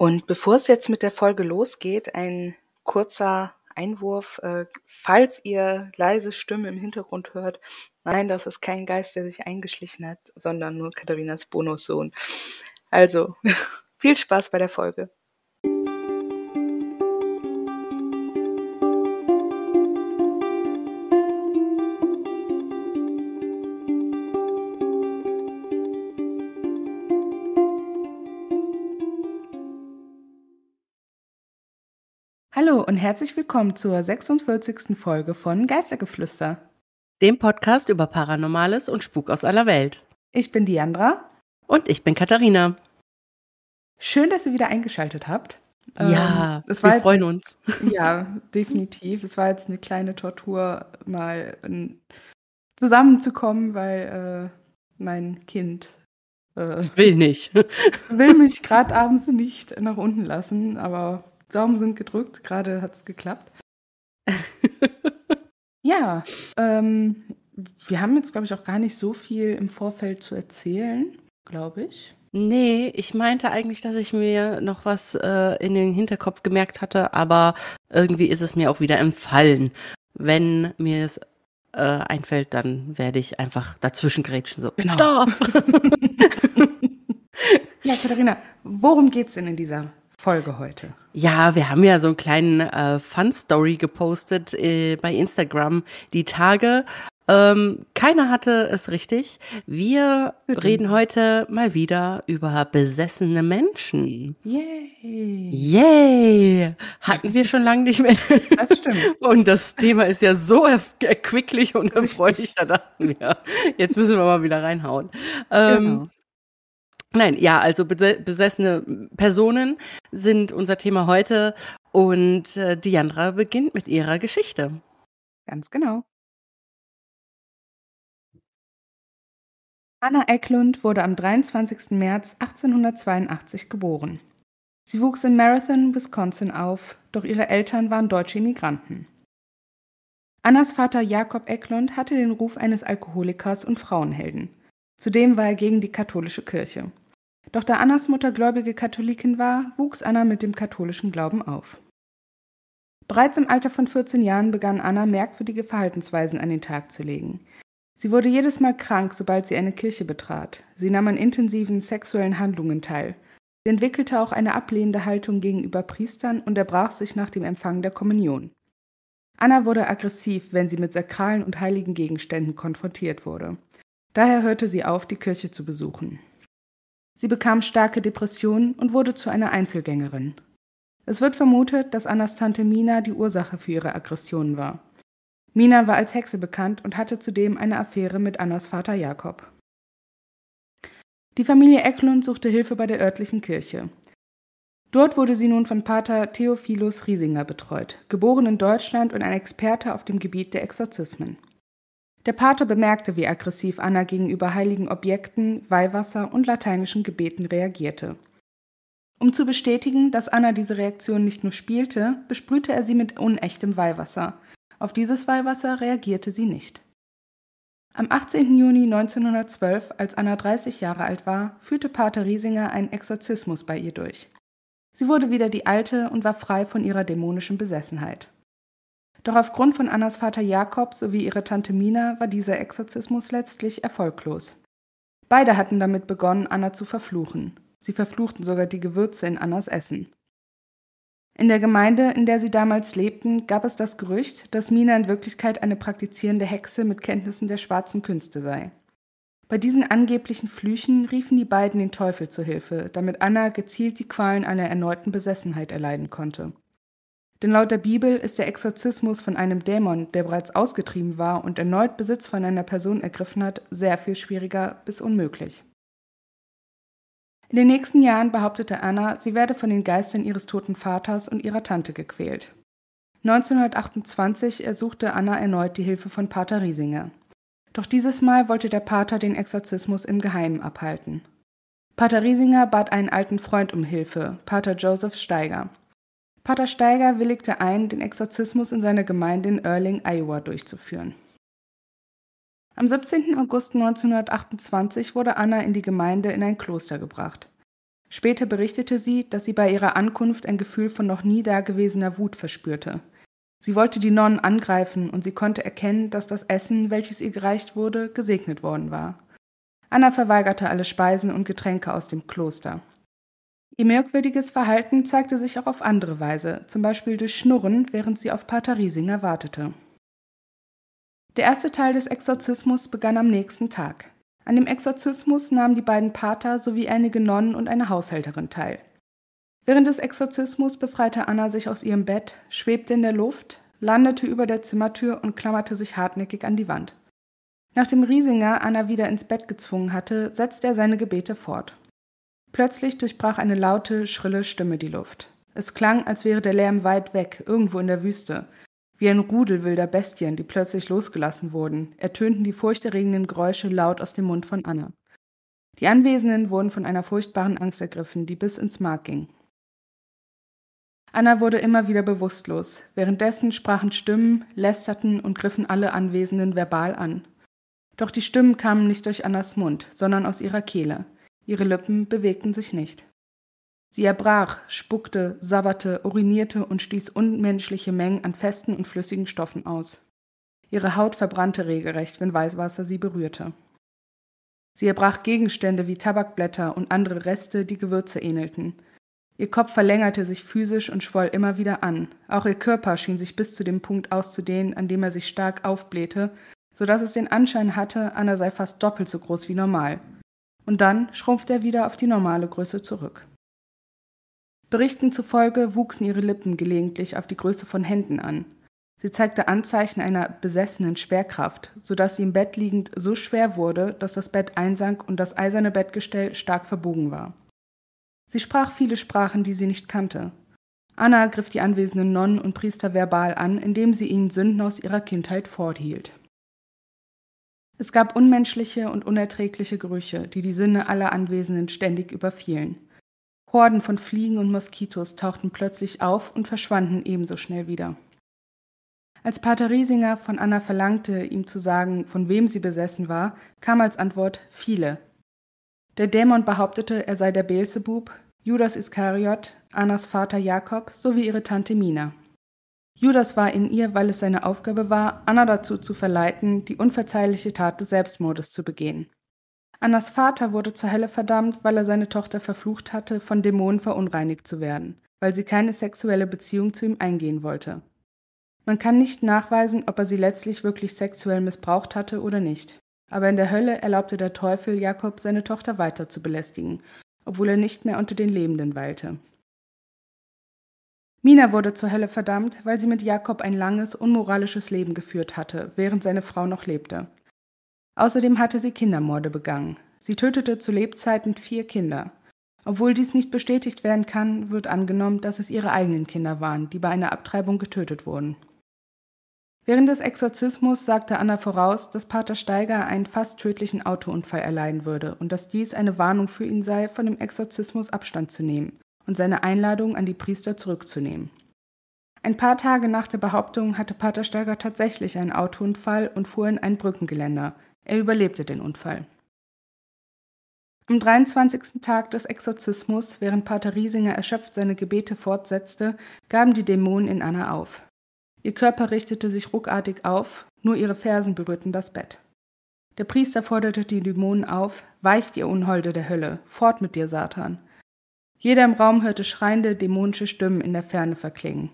Und bevor es jetzt mit der Folge losgeht, ein kurzer Einwurf, äh, falls ihr leise Stimmen im Hintergrund hört, nein, das ist kein Geist, der sich eingeschlichen hat, sondern nur Katharinas Bonussohn. Also, viel Spaß bei der Folge. Und herzlich willkommen zur 46. Folge von Geistergeflüster, dem Podcast über Paranormales und Spuk aus aller Welt. Ich bin Diandra. Und ich bin Katharina. Schön, dass ihr wieder eingeschaltet habt. Ja, ähm, wir freuen uns. Ja, definitiv. Es war jetzt eine kleine Tortur, mal zusammenzukommen, weil äh, mein Kind äh, will nicht. will mich gerade abends nicht nach unten lassen, aber Daumen sind gedrückt, gerade hat es geklappt. ja, ähm, wir haben jetzt, glaube ich, auch gar nicht so viel im Vorfeld zu erzählen, glaube ich. Nee, ich meinte eigentlich, dass ich mir noch was äh, in den Hinterkopf gemerkt hatte, aber irgendwie ist es mir auch wieder entfallen. Wenn mir es äh, einfällt, dann werde ich einfach dazwischen grätschen. So, genau. stopp! ja, Katharina, worum geht's denn in dieser Folge heute? Ja, wir haben ja so einen kleinen äh, Fun-Story gepostet äh, bei Instagram die Tage. Ähm, keiner hatte es richtig. Wir mhm. reden heute mal wieder über besessene Menschen. Yay! Yay! Hatten wir schon lange nicht mehr. Das stimmt. und das Thema ist ja so erquicklich und erfreulich. Da dachten wir, jetzt müssen wir mal wieder reinhauen. Ähm, genau. Nein, ja, also besessene Personen sind unser Thema heute und äh, Diandra beginnt mit ihrer Geschichte. Ganz genau. Anna Eklund wurde am 23. März 1882 geboren. Sie wuchs in Marathon, Wisconsin auf, doch ihre Eltern waren deutsche Immigranten. Annas Vater Jakob Eklund hatte den Ruf eines Alkoholikers und Frauenhelden. Zudem war er gegen die katholische Kirche. Doch da Annas Mutter gläubige Katholikin war, wuchs Anna mit dem katholischen Glauben auf. Bereits im Alter von 14 Jahren begann Anna merkwürdige Verhaltensweisen an den Tag zu legen. Sie wurde jedes Mal krank, sobald sie eine Kirche betrat. Sie nahm an intensiven sexuellen Handlungen teil. Sie entwickelte auch eine ablehnende Haltung gegenüber Priestern und erbrach sich nach dem Empfang der Kommunion. Anna wurde aggressiv, wenn sie mit sakralen und heiligen Gegenständen konfrontiert wurde. Daher hörte sie auf, die Kirche zu besuchen. Sie bekam starke Depressionen und wurde zu einer Einzelgängerin. Es wird vermutet, dass Annas Tante Mina die Ursache für ihre Aggressionen war. Mina war als Hexe bekannt und hatte zudem eine Affäre mit Annas Vater Jakob. Die Familie Eklund suchte Hilfe bei der örtlichen Kirche. Dort wurde sie nun von Pater Theophilus Riesinger betreut, geboren in Deutschland und ein Experte auf dem Gebiet der Exorzismen. Der Pater bemerkte, wie aggressiv Anna gegenüber heiligen Objekten, Weihwasser und lateinischen Gebeten reagierte. Um zu bestätigen, dass Anna diese Reaktion nicht nur spielte, besprühte er sie mit unechtem Weihwasser. Auf dieses Weihwasser reagierte sie nicht. Am 18. Juni 1912, als Anna 30 Jahre alt war, führte Pater Riesinger einen Exorzismus bei ihr durch. Sie wurde wieder die alte und war frei von ihrer dämonischen Besessenheit. Doch aufgrund von Annas Vater Jakob sowie ihrer Tante Mina war dieser Exorzismus letztlich erfolglos. Beide hatten damit begonnen, Anna zu verfluchen. Sie verfluchten sogar die Gewürze in Annas Essen. In der Gemeinde, in der sie damals lebten, gab es das Gerücht, dass Mina in Wirklichkeit eine praktizierende Hexe mit Kenntnissen der schwarzen Künste sei. Bei diesen angeblichen Flüchen riefen die beiden den Teufel zu Hilfe, damit Anna gezielt die Qualen einer erneuten Besessenheit erleiden konnte. Denn laut der Bibel ist der Exorzismus von einem Dämon, der bereits ausgetrieben war und erneut Besitz von einer Person ergriffen hat, sehr viel schwieriger bis unmöglich. In den nächsten Jahren behauptete Anna, sie werde von den Geistern ihres toten Vaters und ihrer Tante gequält. 1928 ersuchte Anna erneut die Hilfe von Pater Riesinger. Doch dieses Mal wollte der Pater den Exorzismus im Geheimen abhalten. Pater Riesinger bat einen alten Freund um Hilfe, Pater Joseph Steiger. Pater Steiger willigte ein, den Exorzismus in seiner Gemeinde in Erling, Iowa durchzuführen. Am 17. August 1928 wurde Anna in die Gemeinde in ein Kloster gebracht. Später berichtete sie, dass sie bei ihrer Ankunft ein Gefühl von noch nie dagewesener Wut verspürte. Sie wollte die Nonnen angreifen und sie konnte erkennen, dass das Essen, welches ihr gereicht wurde, gesegnet worden war. Anna verweigerte alle Speisen und Getränke aus dem Kloster. Ihr merkwürdiges Verhalten zeigte sich auch auf andere Weise, zum Beispiel durch Schnurren, während sie auf Pater Riesinger wartete. Der erste Teil des Exorzismus begann am nächsten Tag. An dem Exorzismus nahmen die beiden Pater sowie einige Nonnen und eine Haushälterin teil. Während des Exorzismus befreite Anna sich aus ihrem Bett, schwebte in der Luft, landete über der Zimmertür und klammerte sich hartnäckig an die Wand. Nachdem Riesinger Anna wieder ins Bett gezwungen hatte, setzte er seine Gebete fort. Plötzlich durchbrach eine laute, schrille Stimme die Luft. Es klang, als wäre der Lärm weit weg, irgendwo in der Wüste, wie ein Rudel wilder Bestien, die plötzlich losgelassen wurden, ertönten die furchterregenden Geräusche laut aus dem Mund von Anna. Die Anwesenden wurden von einer furchtbaren Angst ergriffen, die bis ins Mark ging. Anna wurde immer wieder bewusstlos. Währenddessen sprachen Stimmen, lästerten und griffen alle Anwesenden verbal an. Doch die Stimmen kamen nicht durch Annas Mund, sondern aus ihrer Kehle. Ihre Lippen bewegten sich nicht. Sie erbrach, spuckte, sabberte, urinierte und stieß unmenschliche Mengen an festen und flüssigen Stoffen aus. Ihre Haut verbrannte regelrecht, wenn Weißwasser sie berührte. Sie erbrach Gegenstände wie Tabakblätter und andere Reste, die Gewürze ähnelten. Ihr Kopf verlängerte sich physisch und schwoll immer wieder an. Auch ihr Körper schien sich bis zu dem Punkt auszudehnen, an dem er sich stark aufblähte, so dass es den Anschein hatte, Anna sei fast doppelt so groß wie normal. Und dann schrumpfte er wieder auf die normale Größe zurück. Berichten zufolge wuchsen ihre Lippen gelegentlich auf die Größe von Händen an. Sie zeigte Anzeichen einer besessenen Schwerkraft, so dass sie im Bett liegend so schwer wurde, dass das Bett einsank und das eiserne Bettgestell stark verbogen war. Sie sprach viele Sprachen, die sie nicht kannte. Anna griff die anwesenden Nonnen und Priester verbal an, indem sie ihnen Sünden aus ihrer Kindheit forthielt. Es gab unmenschliche und unerträgliche Gerüche, die die Sinne aller Anwesenden ständig überfielen. Horden von Fliegen und Moskitos tauchten plötzlich auf und verschwanden ebenso schnell wieder. Als Pater Riesinger von Anna verlangte, ihm zu sagen, von wem sie besessen war, kam als Antwort viele. Der Dämon behauptete, er sei der Beelzebub, Judas Iskariot, Annas Vater Jakob sowie ihre Tante Mina. Judas war in ihr, weil es seine Aufgabe war, Anna dazu zu verleiten, die unverzeihliche Tat des Selbstmordes zu begehen. Annas Vater wurde zur Hölle verdammt, weil er seine Tochter verflucht hatte, von Dämonen verunreinigt zu werden, weil sie keine sexuelle Beziehung zu ihm eingehen wollte. Man kann nicht nachweisen, ob er sie letztlich wirklich sexuell missbraucht hatte oder nicht. Aber in der Hölle erlaubte der Teufel Jakob, seine Tochter weiter zu belästigen, obwohl er nicht mehr unter den Lebenden weilte. Mina wurde zur Hölle verdammt, weil sie mit Jakob ein langes, unmoralisches Leben geführt hatte, während seine Frau noch lebte. Außerdem hatte sie Kindermorde begangen. Sie tötete zu Lebzeiten vier Kinder. Obwohl dies nicht bestätigt werden kann, wird angenommen, dass es ihre eigenen Kinder waren, die bei einer Abtreibung getötet wurden. Während des Exorzismus sagte Anna voraus, dass Pater Steiger einen fast tödlichen Autounfall erleiden würde und dass dies eine Warnung für ihn sei, von dem Exorzismus Abstand zu nehmen und seine Einladung an die Priester zurückzunehmen. Ein paar Tage nach der Behauptung hatte Pater Steiger tatsächlich einen Autounfall und fuhr in ein Brückengeländer, er überlebte den Unfall. Am 23. Tag des Exorzismus, während Pater Riesinger erschöpft seine Gebete fortsetzte, gaben die Dämonen in Anna auf. Ihr Körper richtete sich ruckartig auf, nur ihre Fersen berührten das Bett. Der Priester forderte die Dämonen auf, weicht ihr Unholde der Hölle, fort mit dir, Satan. Jeder im Raum hörte schreiende, dämonische Stimmen in der Ferne verklingen.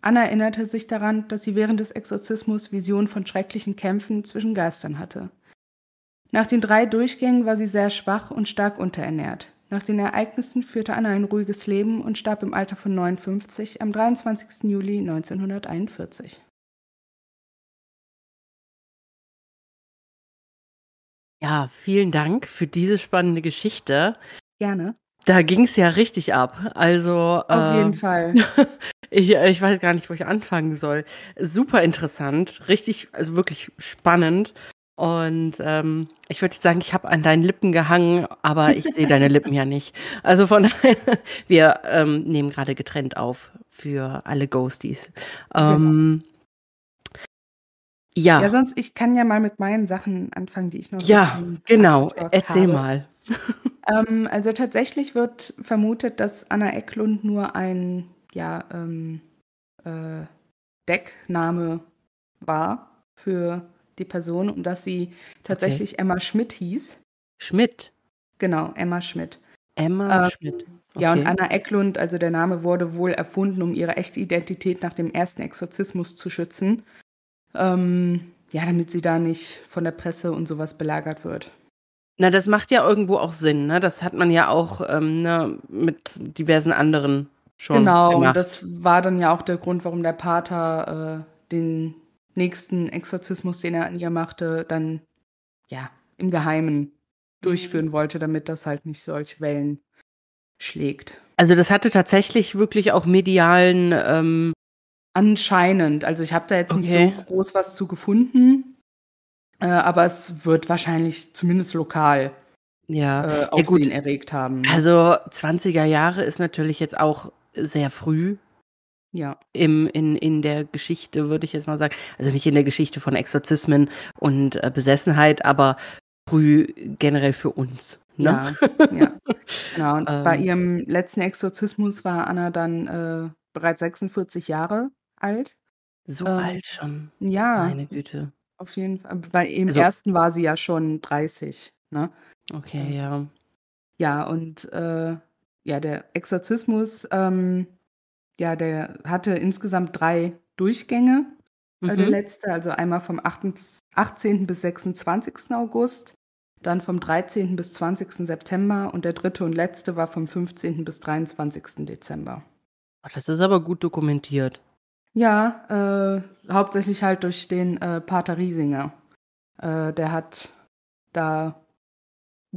Anna erinnerte sich daran, dass sie während des Exorzismus Visionen von schrecklichen Kämpfen zwischen Geistern hatte. Nach den drei Durchgängen war sie sehr schwach und stark unterernährt. Nach den Ereignissen führte Anna ein ruhiges Leben und starb im Alter von 59 am 23. Juli 1941. Ja, vielen Dank für diese spannende Geschichte. Gerne. Da ging es ja richtig ab. Also auf äh, jeden Fall. ich, ich weiß gar nicht, wo ich anfangen soll. Super interessant, richtig, also wirklich spannend. Und ähm, ich würde sagen, ich habe an deinen Lippen gehangen, aber ich sehe deine Lippen ja nicht. Also von daher, wir ähm, nehmen gerade getrennt auf für alle Ghosties. Ähm, ja. Ja, sonst, ich kann ja mal mit meinen Sachen anfangen, die ich noch. Ja, genau. Erzähl habe. mal. Ähm, also tatsächlich wird vermutet, dass Anna Ecklund nur ein ja, ähm, äh, Deckname war für die Person und dass sie tatsächlich okay. Emma Schmidt hieß. Schmidt? Genau, Emma Schmidt. Emma ähm, Schmidt. Okay. Ja, und Anna Ecklund, also der Name wurde wohl erfunden, um ihre echte Identität nach dem ersten Exorzismus zu schützen. Ähm, ja, damit sie da nicht von der Presse und sowas belagert wird. Na, das macht ja irgendwo auch Sinn, ne? Das hat man ja auch ähm, ne, mit diversen anderen schon. Genau, gemacht. und das war dann ja auch der Grund, warum der Pater äh, den nächsten Exorzismus, den er an ihr machte, dann ja im Geheimen durchführen wollte, damit das halt nicht solche Wellen schlägt. Also das hatte tatsächlich wirklich auch medialen ähm Anscheinend. Also ich habe da jetzt okay. nicht so groß was zu gefunden, äh, aber es wird wahrscheinlich zumindest lokal ja. äh, Aufsehen ja, erregt haben. Also 20er Jahre ist natürlich jetzt auch sehr früh. Ja. Im, in, in der Geschichte, würde ich jetzt mal sagen. Also nicht in der Geschichte von Exorzismen und äh, Besessenheit, aber früh generell für uns. Ne? Ja, ja. Genau. Und ähm. bei ihrem letzten Exorzismus war Anna dann äh, bereits 46 Jahre alt. So ähm, alt schon. Ja. Meine Güte. Auf jeden Fall. Bei im also, ersten war sie ja schon 30. Ne? Okay, ja. Ja, und äh, ja, der Exorzismus, ähm, ja, der hatte insgesamt drei Durchgänge. Äh, mhm. Der letzte, also einmal vom 18. bis 26. August, dann vom 13. bis 20. September und der dritte und letzte war vom 15. bis 23. Dezember. Das ist aber gut dokumentiert. Ja, äh, hauptsächlich halt durch den äh, Pater Riesinger. Äh, der hat da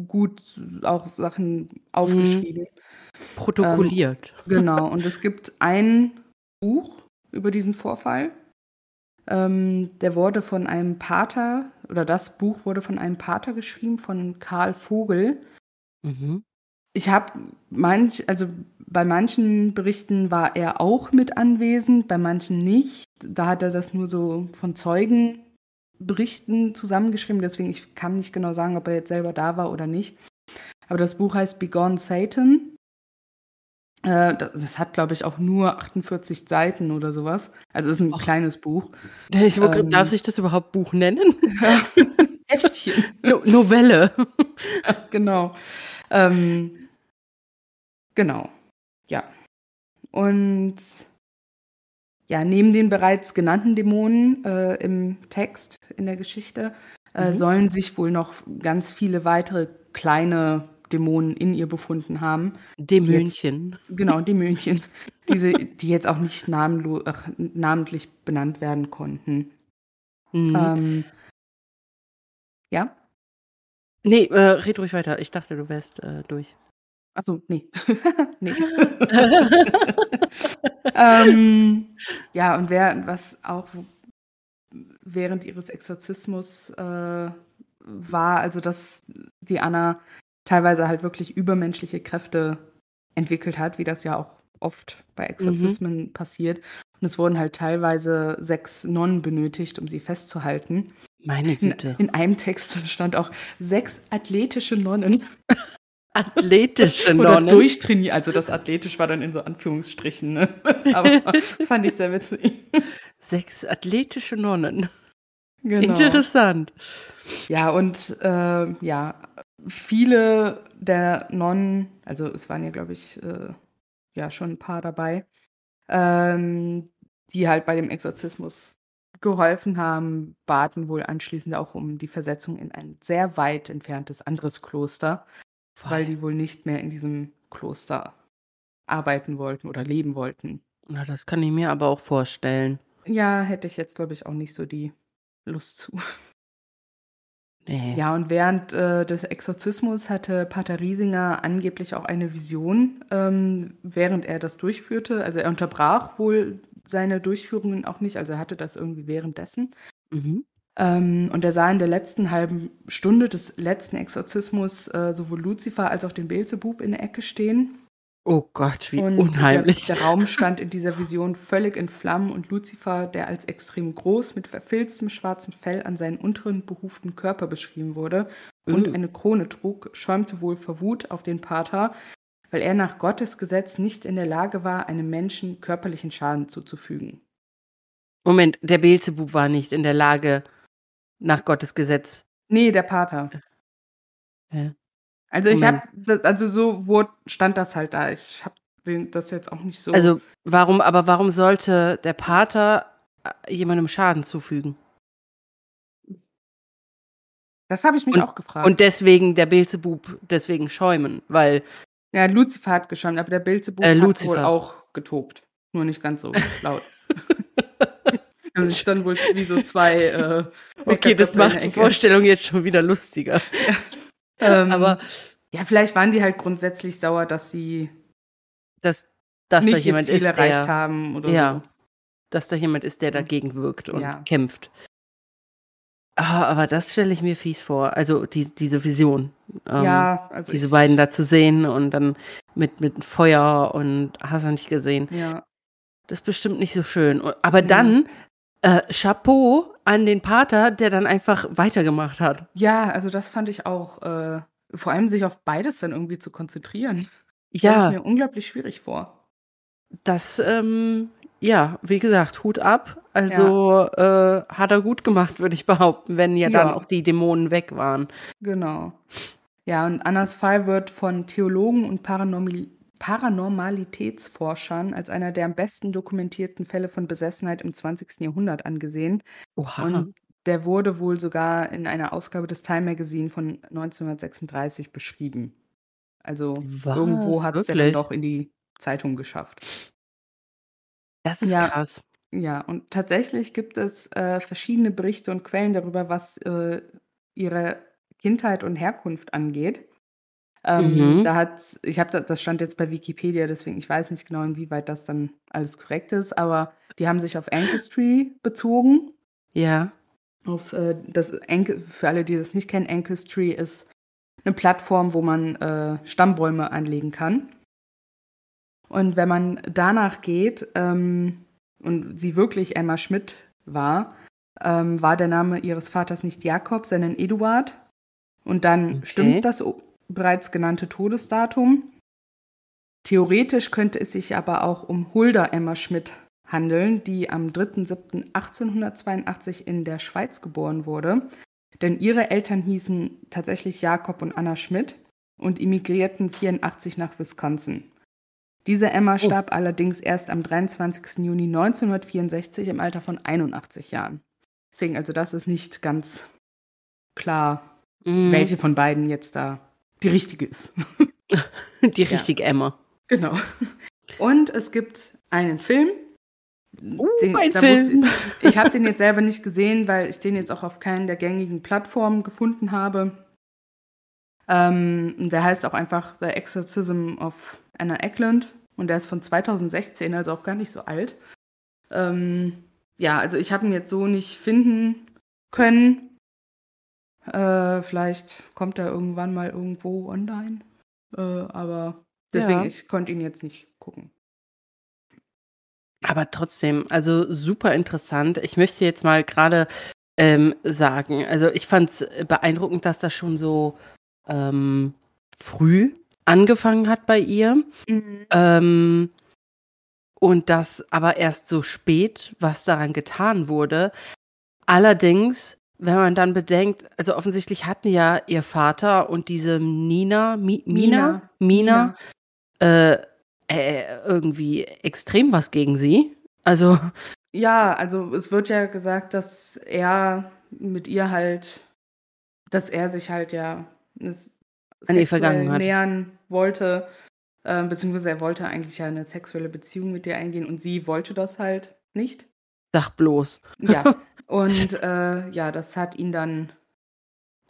gut auch Sachen aufgeschrieben. Mhm. Protokolliert. Ähm, genau, und es gibt ein Buch über diesen Vorfall. Ähm, der wurde von einem Pater, oder das Buch wurde von einem Pater geschrieben, von Karl Vogel. Mhm. Ich habe manch, also bei manchen Berichten war er auch mit anwesend, bei manchen nicht. Da hat er das nur so von Zeugenberichten zusammengeschrieben, deswegen ich kann nicht genau sagen, ob er jetzt selber da war oder nicht. Aber das Buch heißt Begone Satan äh, das hat, glaube ich, auch nur 48 Seiten oder sowas. Also ist ein Och. kleines Buch. Ich, ähm, darf sich das überhaupt Buch nennen? Heftchen. No Novelle. Genau. Ähm, genau. Ja. Und ja, neben den bereits genannten Dämonen äh, im Text, in der Geschichte, äh, mhm. sollen sich wohl noch ganz viele weitere kleine Dämonen in ihr befunden haben. Dämönchen. Genau, Dämönchen. diese, die jetzt auch nicht namenlo, namentlich benannt werden konnten. Mhm. Ähm, ja? Nee, äh, red ruhig weiter. Ich dachte, du wärst äh, durch. Achso, nee. nee. ähm, ja, und wer, was auch während ihres Exorzismus äh, war, also dass die Anna teilweise halt wirklich übermenschliche Kräfte entwickelt hat, wie das ja auch oft bei Exorzismen mhm. passiert. Und es wurden halt teilweise sechs Nonnen benötigt, um sie festzuhalten. Meine Güte. In, in einem Text stand auch sechs athletische Nonnen. Athletische Nonnen. Oder durchtrainiert. Also das athletisch war dann in so Anführungsstrichen. Ne? Aber das fand ich sehr witzig. Sechs athletische Nonnen. Genau. Interessant. Ja, und äh, ja, viele der Nonnen, also es waren ja, glaube ich, äh, ja schon ein paar dabei, ähm, die halt bei dem Exorzismus geholfen haben, baten wohl anschließend auch um die Versetzung in ein sehr weit entferntes anderes Kloster, Voll. weil die wohl nicht mehr in diesem Kloster arbeiten wollten oder leben wollten. Na, das kann ich mir aber auch vorstellen. Ja, hätte ich jetzt, glaube ich, auch nicht so die Lust zu. Nee. Ja, und während äh, des Exorzismus hatte Pater Riesinger angeblich auch eine Vision, ähm, während er das durchführte. Also er unterbrach wohl seine Durchführungen auch nicht, also er hatte das irgendwie währenddessen. Mhm. Ähm, und er sah in der letzten halben Stunde des letzten Exorzismus äh, sowohl Luzifer als auch den Beelzebub in der Ecke stehen. Oh Gott, wie und unheimlich. Der, der, Raum stand in dieser Vision völlig in Flammen und Luzifer, der als extrem groß mit verfilztem schwarzen Fell an seinen unteren behuften Körper beschrieben wurde und uh. eine Krone trug, schäumte wohl vor Wut auf den Pater, weil er nach Gottes Gesetz nicht in der Lage war, einem Menschen körperlichen Schaden zuzufügen. Moment, der Beelzebub war nicht in der Lage, nach Gottes Gesetz. Nee, der Pater. Ja. Also ich habe, also so wo stand das halt da. Ich habe das jetzt auch nicht so. Also warum, aber warum sollte der Pater äh, jemandem Schaden zufügen? Das habe ich mich und, auch gefragt. Und deswegen der Beelzebub deswegen schäumen, weil. Ja, Lucifer hat geschäumt, aber der Beelzebub äh, hat wohl auch getobt. Nur nicht ganz so laut. also ich stand wohl wie so zwei. Äh, okay, das macht die Vorstellung jetzt schon wieder lustiger. Ja. Ähm, aber ja, vielleicht waren die halt grundsätzlich sauer, dass sie dass, dass nicht da jemand Ziel ist, erreicht der, haben oder ja, so. dass da jemand ist, der dagegen wirkt und Ja. kämpft. Ah, aber das stelle ich mir fies vor. Also die, diese Vision. Ähm, ja, also diese beiden da zu sehen und dann mit, mit Feuer und hast du nicht gesehen. Ja, Das ist bestimmt nicht so schön. Aber dann äh, Chapeau an den Pater, der dann einfach weitergemacht hat. ja, also das fand ich auch. Äh, vor allem sich auf beides dann irgendwie zu konzentrieren. Stelle ich Ja, mir unglaublich schwierig vor. das, ähm, ja, wie gesagt, Hut ab. Also äh, hat er gut gemacht, würde ich behaupten, wenn ja, dann Ja. auch die Dämonen weg waren. Genau. Ja, und Annas Fall wird von Theologen und Paranormi Paranormalitätsforschern als einer der am besten dokumentierten Fälle von Besessenheit im 20. Jahrhundert angesehen. Oha. Und der wurde wohl sogar in einer Ausgabe des Time Magazine von 1936 beschrieben. Also Was? irgendwo hat es ja dann doch in die Zeitung geschafft. Das ist Ja. krass. Ja, und tatsächlich gibt es äh, verschiedene Berichte und Quellen darüber, was äh, ihre Kindheit und Herkunft angeht. Ähm, Mhm. Da hat, ich habe das stand jetzt bei Wikipedia, deswegen ich weiß nicht genau, inwieweit das dann alles korrekt ist, aber die haben sich auf Ancestry bezogen. Ja. Auf äh, das Anc für alle, die das nicht kennen, Ancestry ist eine Plattform, wo man äh, Stammbäume anlegen kann. Und wenn man danach geht ähm, und sie wirklich Emma Schmidt war, ähm, war der Name ihres Vaters nicht Jakob, sondern Eduard. Und dann Okay. stimmt das bereits genannte Todesdatum. Theoretisch könnte es sich aber auch um Hulda Emma Schmidt handeln, die am 3.7.1882 in der Schweiz geboren wurde. Denn ihre Eltern hießen tatsächlich Jakob und Anna Schmidt und emigrierten 84 nach Wisconsin. Diese Emma starb allerdings erst am 23. Juni 1964 im Alter von 81 Jahren. Deswegen, also das ist nicht ganz klar, Mhm. welche von beiden jetzt da die richtige ist. Die richtige Emma. Genau. Und es gibt einen Film. Uh, den- ein Film. muss- Ich habe den jetzt selber nicht gesehen, weil ich den jetzt auch auf keinen der gängigen Plattformen gefunden habe. Ähm, der heißt auch einfach The Exorcism of Anna Eckland und der ist von 2016, also auch gar nicht so alt. Ähm, ja, also ich habe ihn jetzt so nicht finden können. Äh, vielleicht kommt er irgendwann mal irgendwo online. Äh, aber deswegen, Ja. ich konnte ihn jetzt nicht gucken. Aber trotzdem, also super interessant. Ich möchte jetzt mal gerade ähm, sagen, also ich fand es beeindruckend, dass das schon so ähm, früh angefangen hat bei ihr. Ähm, und das aber erst so spät, was daran getan wurde. Allerdings, wenn man dann bedenkt, also offensichtlich hatten ja ihr Vater und diese Nina, Mi, Mina, Mina, Äh, äh, irgendwie extrem was gegen sie. Also, Ja, also es wird ja gesagt, dass er mit ihr halt, dass er sich halt ja An ihr sexuell vergangen hat. nähern wollte, äh, beziehungsweise er wollte eigentlich ja eine sexuelle Beziehung mit ihr eingehen und sie wollte das halt nicht. Sag bloß. Ja, und äh, ja, das hat ihn dann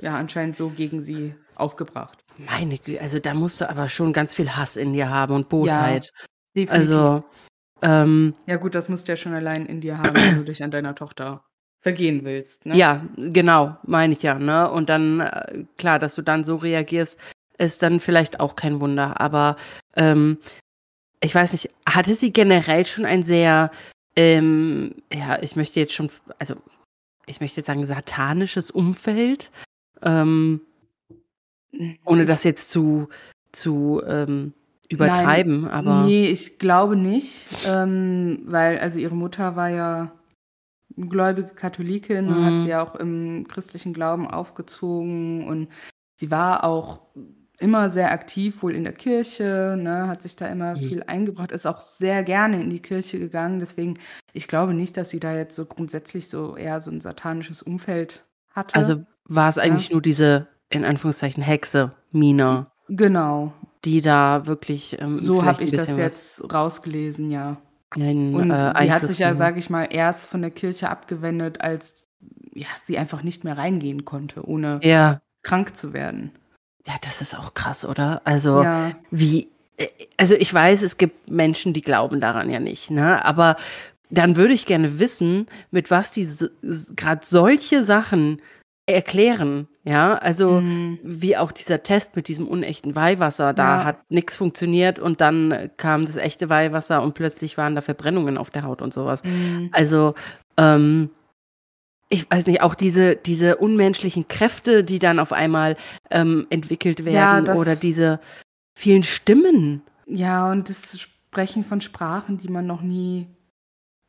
ja anscheinend so gegen sie aufgebracht. Meine Güte, also da musst du aber schon ganz viel Hass in dir haben und Bosheit. Definitiv. also, ähm, ja gut, das musst du ja schon allein in dir haben, wenn du dich an deiner Tochter vergehen willst. Ne? ja, genau, meine ich ja, ne? Und dann, äh, klar, dass du dann so reagierst, ist dann vielleicht auch kein Wunder. Aber ähm, ich weiß nicht, hatte sie generell schon ein sehr, ähm, ja, ich möchte jetzt schon, also ich möchte jetzt sagen, satanisches Umfeld? Ähm, Ohne das jetzt zu, zu ähm, übertreiben, Nein, aber. Nee, ich glaube nicht, ähm, weil also ihre Mutter war ja gläubige Katholikin mhm. und hat sie auch im christlichen Glauben aufgezogen und sie war auch immer sehr aktiv, wohl in der Kirche, ne, hat sich da immer mhm. viel eingebracht, ist auch sehr gerne in die Kirche gegangen. Deswegen, ich glaube nicht, dass sie da jetzt so grundsätzlich so eher so ein satanisches Umfeld hatte. Also war es eigentlich ja. nur diese, in Anführungszeichen, Hexe, Mina. Genau. Die da wirklich. Ähm, so habe ich das jetzt rausgelesen, ja. Ein, und äh, sie hat sich ja, sage ich mal, erst von der Kirche abgewendet, als ja, sie einfach nicht mehr reingehen konnte, ohne ja. krank zu werden. Ja, das ist auch krass, oder? Also, ja. wie, äh, also ich weiß, es gibt Menschen, die glauben daran ja nicht, ne? Aber dann würde ich gerne wissen, mit was die gerade solche Sachen erklären. Ja, also mhm. wie auch dieser Test mit diesem unechten Weihwasser, da ja. hat nichts funktioniert und dann kam das echte Weihwasser und plötzlich waren da Verbrennungen auf der Haut und sowas. Mhm. Also ähm, ich weiß nicht, auch diese, diese unmenschlichen Kräfte, die dann auf einmal ähm, entwickelt werden ja, oder diese vielen Stimmen. Ja, und das Sprechen von Sprachen, die man noch nie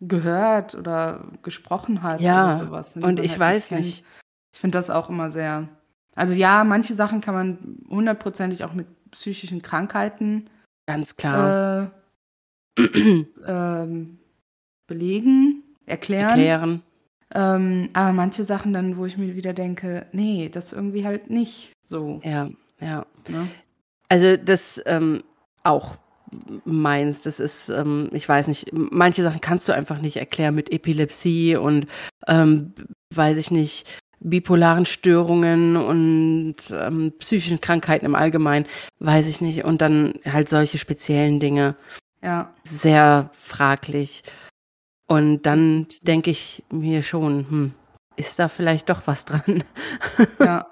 gehört oder gesprochen hat ja, oder sowas. Und ich halt weiß nicht. nicht. Ich finde das auch immer sehr. Also ja, manche Sachen kann man hundertprozentig auch mit psychischen Krankheiten ganz klar äh, ähm, belegen, erklären. Erklären. Ähm, aber manche Sachen dann, wo ich mir wieder denke, nee, das irgendwie halt nicht so. Ja, ja. Ne? Also das ähm, auch meins, das ist, ähm, ich weiß nicht, manche Sachen kannst du einfach nicht erklären mit Epilepsie und ähm, weiß ich nicht, bipolaren Störungen und ähm, psychischen Krankheiten im Allgemeinen, weiß ich nicht. Und dann halt solche speziellen Dinge. Ja. Sehr fraglich. Und dann denke ich mir schon, hm, ist da vielleicht doch was dran? Ja.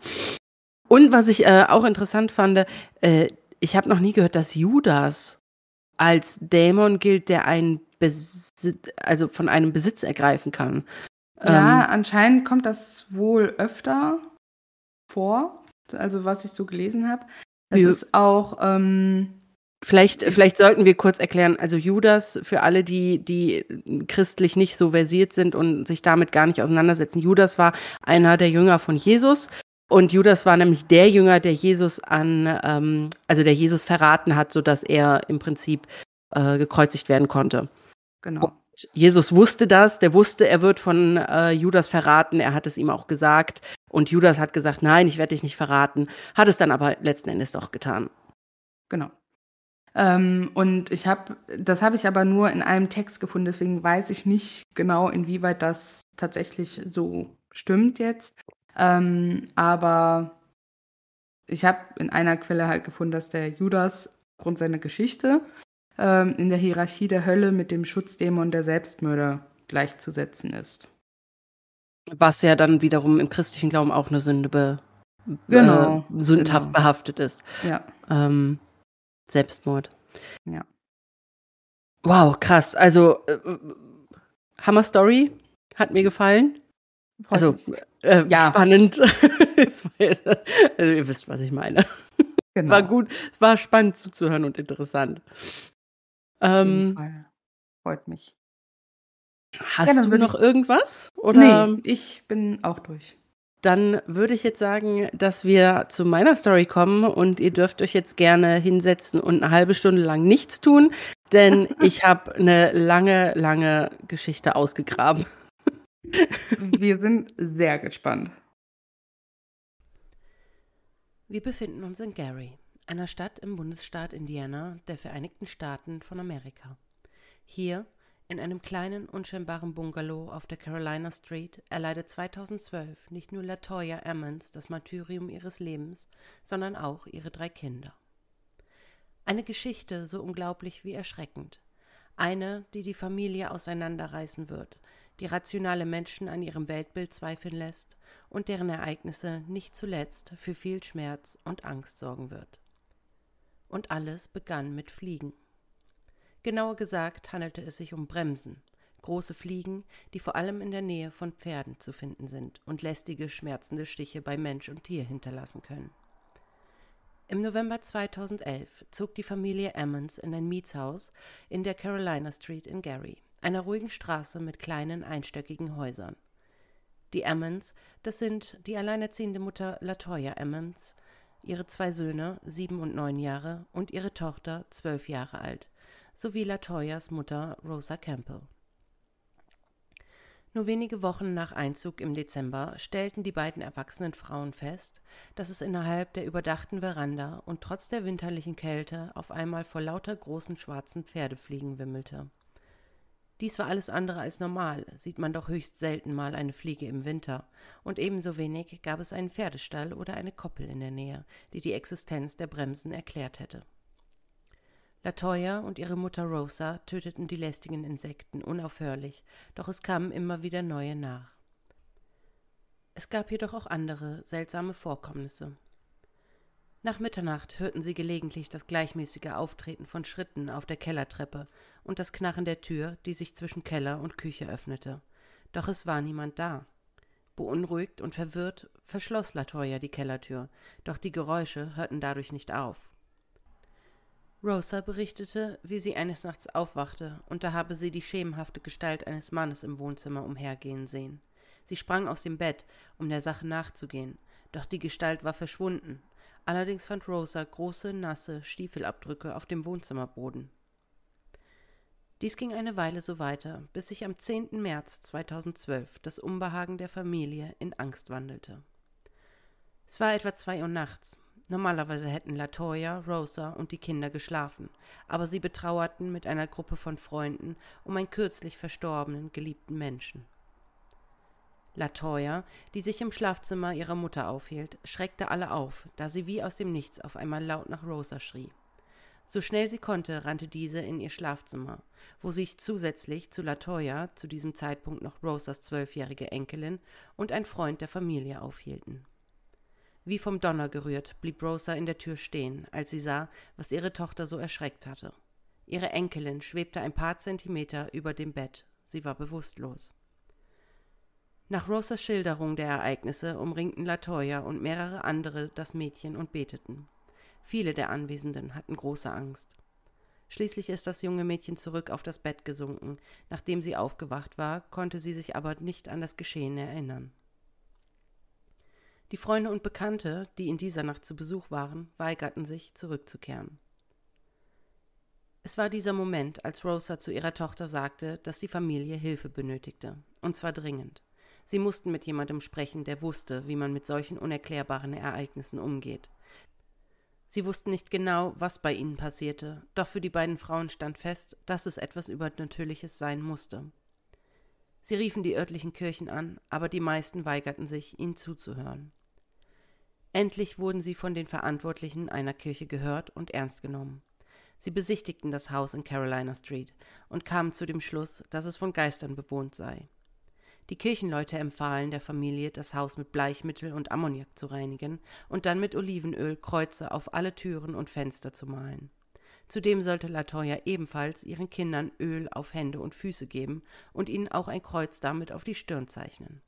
Und was ich äh, auch interessant fand, äh, ich habe noch nie gehört, dass Judas als Dämon gilt, der einen Besitz, also von einem Besitz ergreifen kann. Ja, ähm, anscheinend kommt das wohl öfter vor, also was ich so gelesen habe. Es ist auch ähm, Vielleicht, vielleicht sollten wir kurz erklären, also Judas, für alle, die, die christlich nicht so versiert sind und sich damit gar nicht auseinandersetzen, Judas war einer der Jünger von Jesus. Und Judas war nämlich der Jünger, der Jesus an, ähm, also der Jesus verraten hat, sodass er im Prinzip äh, gekreuzigt werden konnte. Genau. Und Jesus wusste das, der wusste, er wird von äh, Judas verraten, er hat es ihm auch gesagt. Und Judas hat gesagt, nein, ich werde dich nicht verraten, hat es dann aber letzten Endes doch getan. Genau. Ähm, und ich habe, das habe ich aber nur in einem Text gefunden, deswegen weiß ich nicht genau, inwieweit das tatsächlich so stimmt jetzt. Ähm, aber ich habe in einer Quelle halt gefunden, dass der Judas aufgrund seiner Geschichte ähm, in der Hierarchie der Hölle mit dem Schutzdämon der Selbstmörder gleichzusetzen ist. Was ja dann wiederum im christlichen Glauben auch eine Sünde be genau, äh, sündhaft genau. behaftet ist. Ja. Ähm, Selbstmord. Ja. Wow, krass. Also, äh, Hammer Story. Hat mir gefallen. Also, äh, ja. spannend. also, ihr wisst, was ich meine. Genau. War gut, war spannend zuzuhören und interessant. Ähm, Freut mich. Hast ja, du noch irgendwas? Oder? Nee, ich bin auch durch. Dann würde ich jetzt sagen, dass wir zu meiner Story kommen und ihr dürft euch jetzt gerne hinsetzen und eine halbe Stunde lang nichts tun, denn ich habe eine lange, lange Geschichte ausgegraben. Wir sind sehr gespannt. Wir befinden uns in Gary, einer Stadt im Bundesstaat Indiana der Vereinigten Staaten von Amerika. Hier in einem kleinen, unscheinbaren Bungalow auf der Carolina Street erleidet 2012 nicht nur Latoya Emmons das Martyrium ihres Lebens, sondern auch ihre drei Kinder. Eine Geschichte so unglaublich wie erschreckend. Eine, die die Familie auseinanderreißen wird, die rationale Menschen an ihrem Weltbild zweifeln lässt und deren Ereignisse nicht zuletzt für viel Schmerz und Angst sorgen wird. Und alles begann mit Fliegen. Genauer gesagt handelte es sich um Bremsen, große Fliegen, die vor allem in der Nähe von Pferden zu finden sind und lästige, schmerzende Stiche bei Mensch und Tier hinterlassen können. Im November 2011 zog die Familie Emmons in ein Mietshaus in der Carolina Street in Gary, einer ruhigen Straße mit kleinen einstöckigen Häusern. Die Emmons, das sind die alleinerziehende Mutter Latoya Emmons, ihre zwei Söhne, sieben und neun Jahre, und ihre Tochter, zwölf Jahre alt, sowie Latoyas Mutter Rosa Campbell. Nur wenige Wochen nach Einzug im Dezember stellten die beiden erwachsenen Frauen fest, dass es innerhalb der überdachten Veranda und trotz der winterlichen Kälte auf einmal vor lauter großen schwarzen Pferdefliegen wimmelte. Dies war alles andere als normal, sieht man doch höchst selten mal eine Fliege im Winter, und ebenso wenig gab es einen Pferdestall oder eine Koppel in der Nähe, die die Existenz der Bremsen erklärt hätte. Latoya und ihre Mutter Rosa töteten die lästigen Insekten unaufhörlich, doch es kamen immer wieder neue nach. Es gab jedoch auch andere seltsame Vorkommnisse. Nach Mitternacht hörten sie gelegentlich das gleichmäßige Auftreten von Schritten auf der Kellertreppe und das Knarren der Tür, die sich zwischen Keller und Küche öffnete. Doch es war niemand da. Beunruhigt und verwirrt verschloss Latoya die Kellertür, doch die Geräusche hörten dadurch nicht auf. Rosa berichtete, wie sie eines Nachts aufwachte, und da habe sie die schemenhafte Gestalt eines Mannes im Wohnzimmer umhergehen sehen. Sie sprang aus dem Bett, um der Sache nachzugehen, doch die Gestalt war verschwunden. Allerdings fand Rosa große, nasse Stiefelabdrücke auf dem Wohnzimmerboden. Dies ging eine Weile so weiter, bis sich am 10. März 2012 das Unbehagen der Familie in Angst wandelte. Es war etwa zwei Uhr nachts. Normalerweise hätten Latoya, Rosa und die Kinder geschlafen, aber sie betrauerten mit einer Gruppe von Freunden um einen kürzlich verstorbenen, geliebten Menschen. Latoya, die sich im Schlafzimmer ihrer Mutter aufhielt, schreckte alle auf, da sie wie aus dem Nichts auf einmal laut nach Rosa schrie. So schnell sie konnte, rannte diese in ihr Schlafzimmer, wo sich zusätzlich zu Latoya zu diesem Zeitpunkt noch Rosas zwölfjährige Enkelin und ein Freund der Familie aufhielten. Wie vom Donner gerührt blieb Rosa in der Tür stehen, als sie sah, was ihre Tochter so erschreckt hatte. Ihre Enkelin schwebte ein paar Zentimeter über dem Bett, sie war bewusstlos. Nach Rosas Schilderung der Ereignisse umringten Latoya und mehrere andere das Mädchen und beteten. Viele der Anwesenden hatten große Angst. Schließlich ist das junge Mädchen zurück auf das Bett gesunken. Nachdem sie aufgewacht war, konnte sie sich aber nicht an das Geschehene erinnern. Die Freunde und Bekannte, die in dieser Nacht zu Besuch waren, weigerten sich, zurückzukehren. Es war dieser Moment, als Rosa zu ihrer Tochter sagte, dass die Familie Hilfe benötigte, und zwar dringend. Sie mussten mit jemandem sprechen, der wusste, wie man mit solchen unerklärbaren Ereignissen umgeht. Sie wussten nicht genau, was bei ihnen passierte, doch für die beiden Frauen stand fest, dass es etwas Übernatürliches sein musste. Sie riefen die örtlichen Kirchen an, aber die meisten weigerten sich, ihnen zuzuhören. Endlich wurden sie von den Verantwortlichen einer Kirche gehört und ernst genommen. Sie besichtigten das Haus in Carolina Street und kamen zu dem Schluss, dass es von Geistern bewohnt sei. Die Kirchenleute empfahlen der Familie, das Haus mit Bleichmittel und Ammoniak zu reinigen und dann mit Olivenöl Kreuze auf alle Türen und Fenster zu malen. Zudem sollte Latoya ebenfalls ihren Kindern Öl auf Hände und Füße geben und ihnen auch ein Kreuz damit auf die Stirn zeichnen.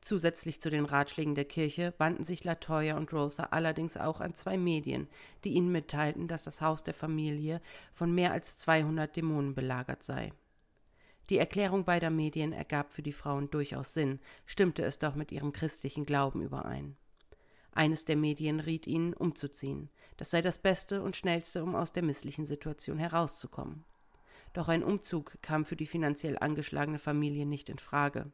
Zusätzlich zu den Ratschlägen der Kirche wandten sich Latoya und Rosa allerdings auch an zwei Medien, die ihnen mitteilten, dass das Haus der Familie von mehr als 200 Dämonen belagert sei. Die Erklärung beider Medien ergab für die Frauen durchaus Sinn, stimmte es doch mit ihrem christlichen Glauben überein. Eines der Medien riet ihnen, umzuziehen. Das sei das Beste und Schnellste, um aus der misslichen Situation herauszukommen. Doch ein Umzug kam für die finanziell angeschlagene Familie nicht in Frage.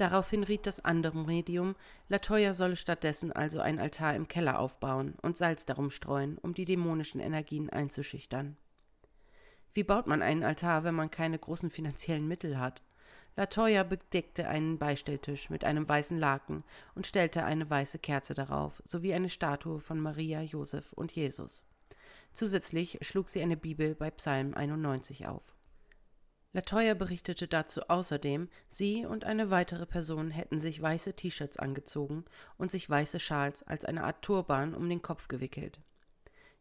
Daraufhin riet das andere Medium, Latoya solle stattdessen also einen Altar im Keller aufbauen und Salz darum streuen, um die dämonischen Energien einzuschüchtern. Wie baut man einen Altar, wenn man keine großen finanziellen Mittel hat? Latoya bedeckte einen Beistelltisch mit einem weißen Laken und stellte eine weiße Kerze darauf, sowie eine Statue von Maria, Josef und Jesus. Zusätzlich schlug sie eine Bibel bei Psalm 91 auf. Latoya berichtete dazu außerdem, sie und eine weitere Person hätten sich weiße T-Shirts angezogen und sich weiße Schals als eine Art Turban um den Kopf gewickelt.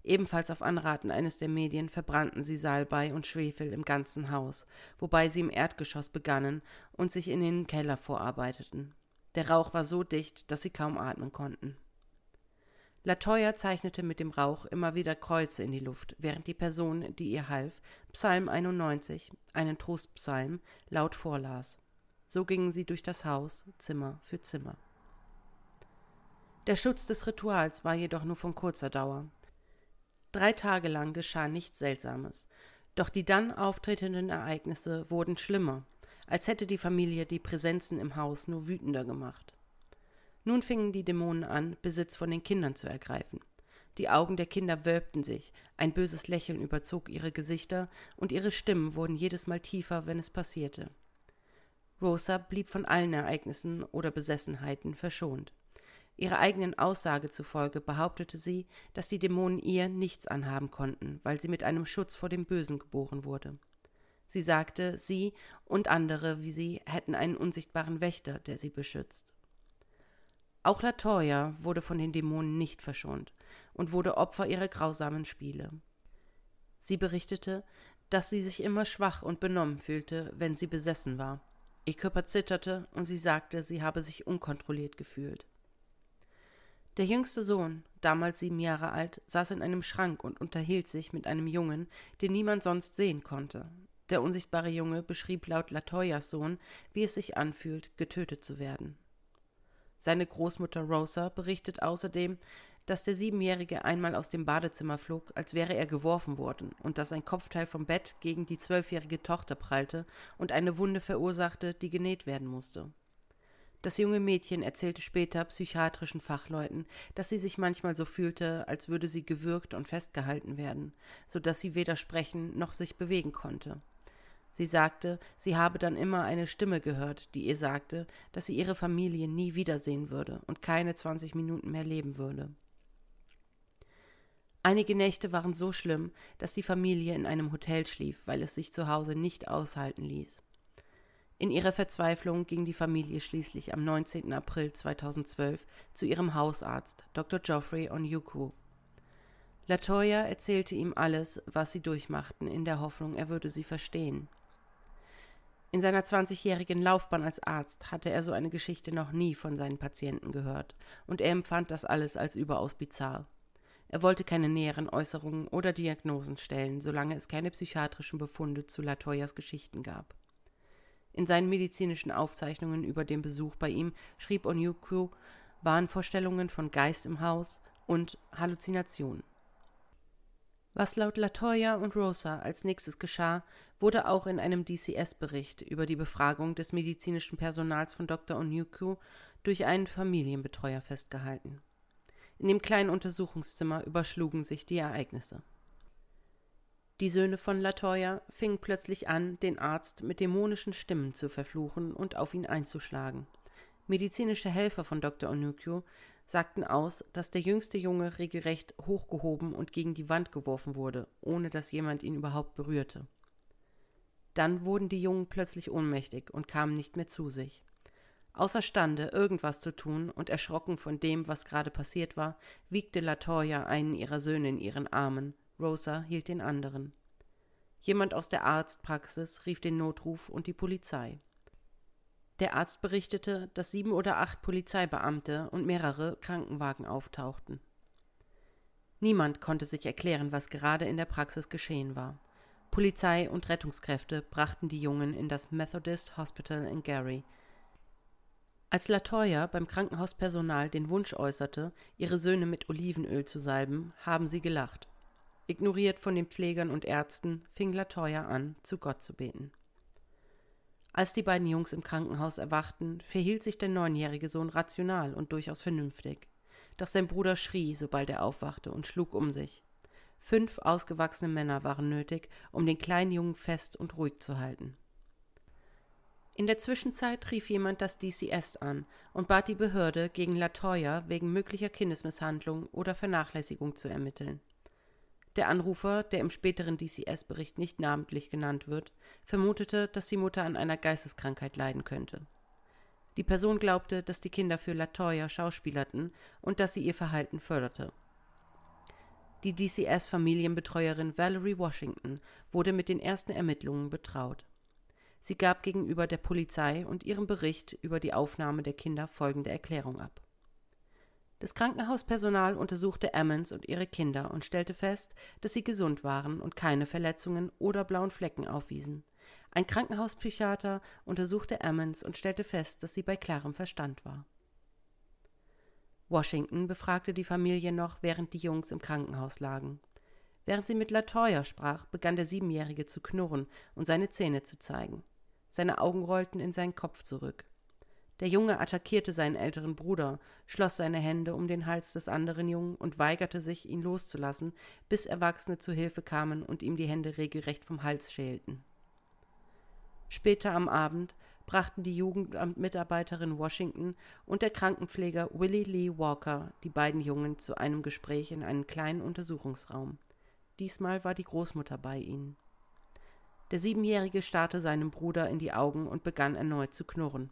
Ebenfalls auf Anraten eines der Medien verbrannten sie Salbei und Schwefel im ganzen Haus, wobei sie im Erdgeschoss begannen und sich in den Keller vorarbeiteten. Der Rauch war so dicht, dass sie kaum atmen konnten. Latoya zeichnete mit dem Rauch immer wieder Kreuze in die Luft, während die Person, die ihr half, Psalm 91, einen Trostpsalm, laut vorlas. So gingen sie durch das Haus, Zimmer für Zimmer. Der Schutz des Rituals war jedoch nur von kurzer Dauer. Drei Tage lang geschah nichts Seltsames, doch die dann auftretenden Ereignisse wurden schlimmer, als hätte die Familie die Präsenzen im Haus nur wütender gemacht. Nun fingen die Dämonen an, Besitz von den Kindern zu ergreifen. Die Augen der Kinder wölbten sich, ein böses Lächeln überzog ihre Gesichter, und ihre Stimmen wurden jedes Mal tiefer, wenn es passierte. Rosa blieb von allen Ereignissen oder Besessenheiten verschont. Ihrer eigenen Aussage zufolge behauptete sie, dass die Dämonen ihr nichts anhaben konnten, weil sie mit einem Schutz vor dem Bösen geboren wurde. Sie sagte, sie und andere wie sie hätten einen unsichtbaren Wächter, der sie beschützt. Auch Latoya wurde von den Dämonen nicht verschont und wurde Opfer ihrer grausamen Spiele. Sie berichtete, dass sie sich immer schwach und benommen fühlte, wenn sie besessen war. Ihr Körper zitterte und sie sagte, sie habe sich unkontrolliert gefühlt. Der jüngste Sohn, damals sieben Jahre alt, saß in einem Schrank und unterhielt sich mit einem Jungen, den niemand sonst sehen konnte. Der unsichtbare Junge beschrieb laut Latoyas Sohn, wie es sich anfühlt, getötet zu werden. Seine Großmutter Rosa berichtet außerdem, dass der Siebenjährige einmal aus dem Badezimmer flog, als wäre er geworfen worden, und dass ein Kopfteil vom Bett gegen die zwölfjährige Tochter prallte und eine Wunde verursachte, die genäht werden musste. Das junge Mädchen erzählte später psychiatrischen Fachleuten, dass sie sich manchmal so fühlte, als würde sie gewürgt und festgehalten werden, so dass sie weder sprechen noch sich bewegen konnte. Sie sagte, sie habe dann immer eine Stimme gehört, die ihr sagte, dass sie ihre Familie nie wiedersehen würde und keine zwanzig Minuten mehr leben würde. Einige Nächte waren so schlimm, dass die Familie in einem Hotel schlief, weil es sich zu Hause nicht aushalten ließ. In ihrer Verzweiflung ging die Familie schließlich am 19. April 2012 zu ihrem Hausarzt, Dr. Geoffrey Onyuku. Latoya erzählte ihm alles, was sie durchmachten, in der Hoffnung, er würde sie verstehen. In seiner 20-jährigen Laufbahn als Arzt hatte er so eine Geschichte noch nie von seinen Patienten gehört, und er empfand das alles als überaus bizarr. Er wollte keine näheren Äußerungen oder Diagnosen stellen, solange es keine psychiatrischen Befunde zu Latoyas Geschichten gab. In seinen medizinischen Aufzeichnungen über den Besuch bei ihm schrieb Onyuku Wahnvorstellungen von Geist im Haus und Halluzinationen. Was laut Latoya und Rosa als nächstes geschah, wurde auch in einem DCS-Bericht über die Befragung des medizinischen Personals von Dr. Onyuku durch einen Familienbetreuer festgehalten. In dem kleinen Untersuchungszimmer überschlugen sich die Ereignisse. Die Söhne von Latoya fingen plötzlich an, den Arzt mit dämonischen Stimmen zu verfluchen und auf ihn einzuschlagen. Medizinische Helfer von Dr. Onukyo sagten aus, dass der jüngste Junge regelrecht hochgehoben und gegen die Wand geworfen wurde, ohne dass jemand ihn überhaupt berührte. Dann wurden die Jungen plötzlich ohnmächtig und kamen nicht mehr zu sich. Außerstande, irgendwas zu tun und erschrocken von dem, was gerade passiert war, wiegte Latoya einen ihrer Söhne in ihren Armen, Rosa hielt den anderen. Jemand aus der Arztpraxis rief den Notruf und die Polizei. Der Arzt berichtete, dass sieben oder acht Polizeibeamte und mehrere Krankenwagen auftauchten. Niemand konnte sich erklären, was gerade in der Praxis geschehen war. Polizei und Rettungskräfte brachten die Jungen in das Methodist Hospital in Gary. Als Latoya beim Krankenhauspersonal den Wunsch äußerte, ihre Söhne mit Olivenöl zu salben, haben sie gelacht. Ignoriert von den Pflegern und Ärzten, fing Latoya an, zu Gott zu beten. Als die beiden Jungs im Krankenhaus erwachten, verhielt sich der neunjährige Sohn rational und durchaus vernünftig. Doch sein Bruder schrie, sobald er aufwachte, und schlug um sich. Fünf ausgewachsene Männer waren nötig, um den kleinen Jungen fest und ruhig zu halten. In der Zwischenzeit rief jemand das DCS an und bat die Behörde, gegen Latoya wegen möglicher Kindesmisshandlung oder Vernachlässigung zu ermitteln. Der Anrufer, der im späteren DCS-Bericht nicht namentlich genannt wird, vermutete, dass die Mutter an einer Geisteskrankheit leiden könnte. Die Person glaubte, dass die Kinder für Latoya schauspielerten und dass sie ihr Verhalten förderte. Die DCS-Familienbetreuerin Valerie Washington wurde mit den ersten Ermittlungen betraut. Sie gab gegenüber der Polizei und ihrem Bericht über die Aufnahme der Kinder folgende Erklärung ab. Das Krankenhauspersonal untersuchte Ammons und ihre Kinder und stellte fest, dass sie gesund waren und keine Verletzungen oder blauen Flecken aufwiesen. Ein Krankenhauspsychiater untersuchte Ammons und stellte fest, dass sie bei klarem Verstand war. Washington befragte die Familie noch, während die Jungs im Krankenhaus lagen. Während sie mit Latoya sprach, begann der Siebenjährige zu knurren und seine Zähne zu zeigen. Seine Augen rollten in seinen Kopf zurück. Der Junge attackierte seinen älteren Bruder, schloss seine Hände um den Hals des anderen Jungen und weigerte sich, ihn loszulassen, bis Erwachsene zu Hilfe kamen und ihm die Hände regelrecht vom Hals schälten. Später am Abend brachten die Jugendamtmitarbeiterin Washington und der Krankenpfleger Willie Lee Walker die beiden Jungen zu einem Gespräch in einen kleinen Untersuchungsraum. Diesmal war die Großmutter bei ihnen. Der Siebenjährige starrte seinem Bruder in die Augen und begann erneut zu knurren.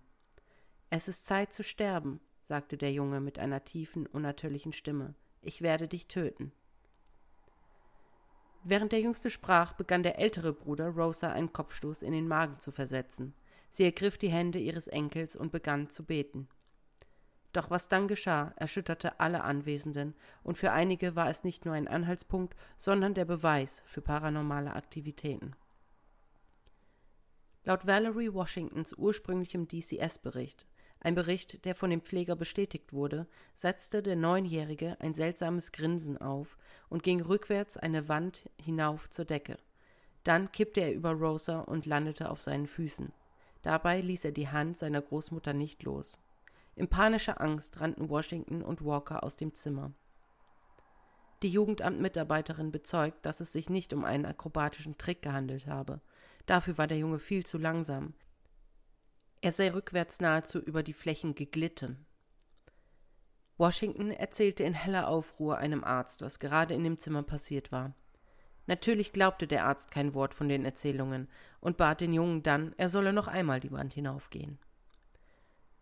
Es ist Zeit zu sterben, sagte der Junge mit einer tiefen, unnatürlichen Stimme. Ich werde dich töten. Während der Jüngste sprach, begann der ältere Bruder Rosa einen Kopfstoß in den Magen zu versetzen. Sie ergriff die Hände ihres Enkels und begann zu beten. Doch was dann geschah, erschütterte alle Anwesenden, und für einige war es nicht nur ein Anhaltspunkt, sondern der Beweis für paranormale Aktivitäten. Laut Valerie Washingtons ursprünglichem DCS-Bericht ein Bericht, der von dem Pfleger bestätigt wurde, setzte der Neunjährige ein seltsames Grinsen auf und ging rückwärts eine Wand hinauf zur Decke. Dann kippte er über Rosa und landete auf seinen Füßen. Dabei ließ er die Hand seiner Großmutter nicht los. In panischer Angst rannten Washington und Walker aus dem Zimmer. Die Jugendamtmitarbeiterin bezeugt, dass es sich nicht um einen akrobatischen Trick gehandelt habe. Dafür war der Junge viel zu langsam. Er sei rückwärts nahezu über die Flächen geglitten. Washington erzählte in heller Aufruhr einem Arzt, was gerade in dem Zimmer passiert war. Natürlich glaubte der Arzt kein Wort von den Erzählungen und bat den Jungen dann, er solle noch einmal die Wand hinaufgehen.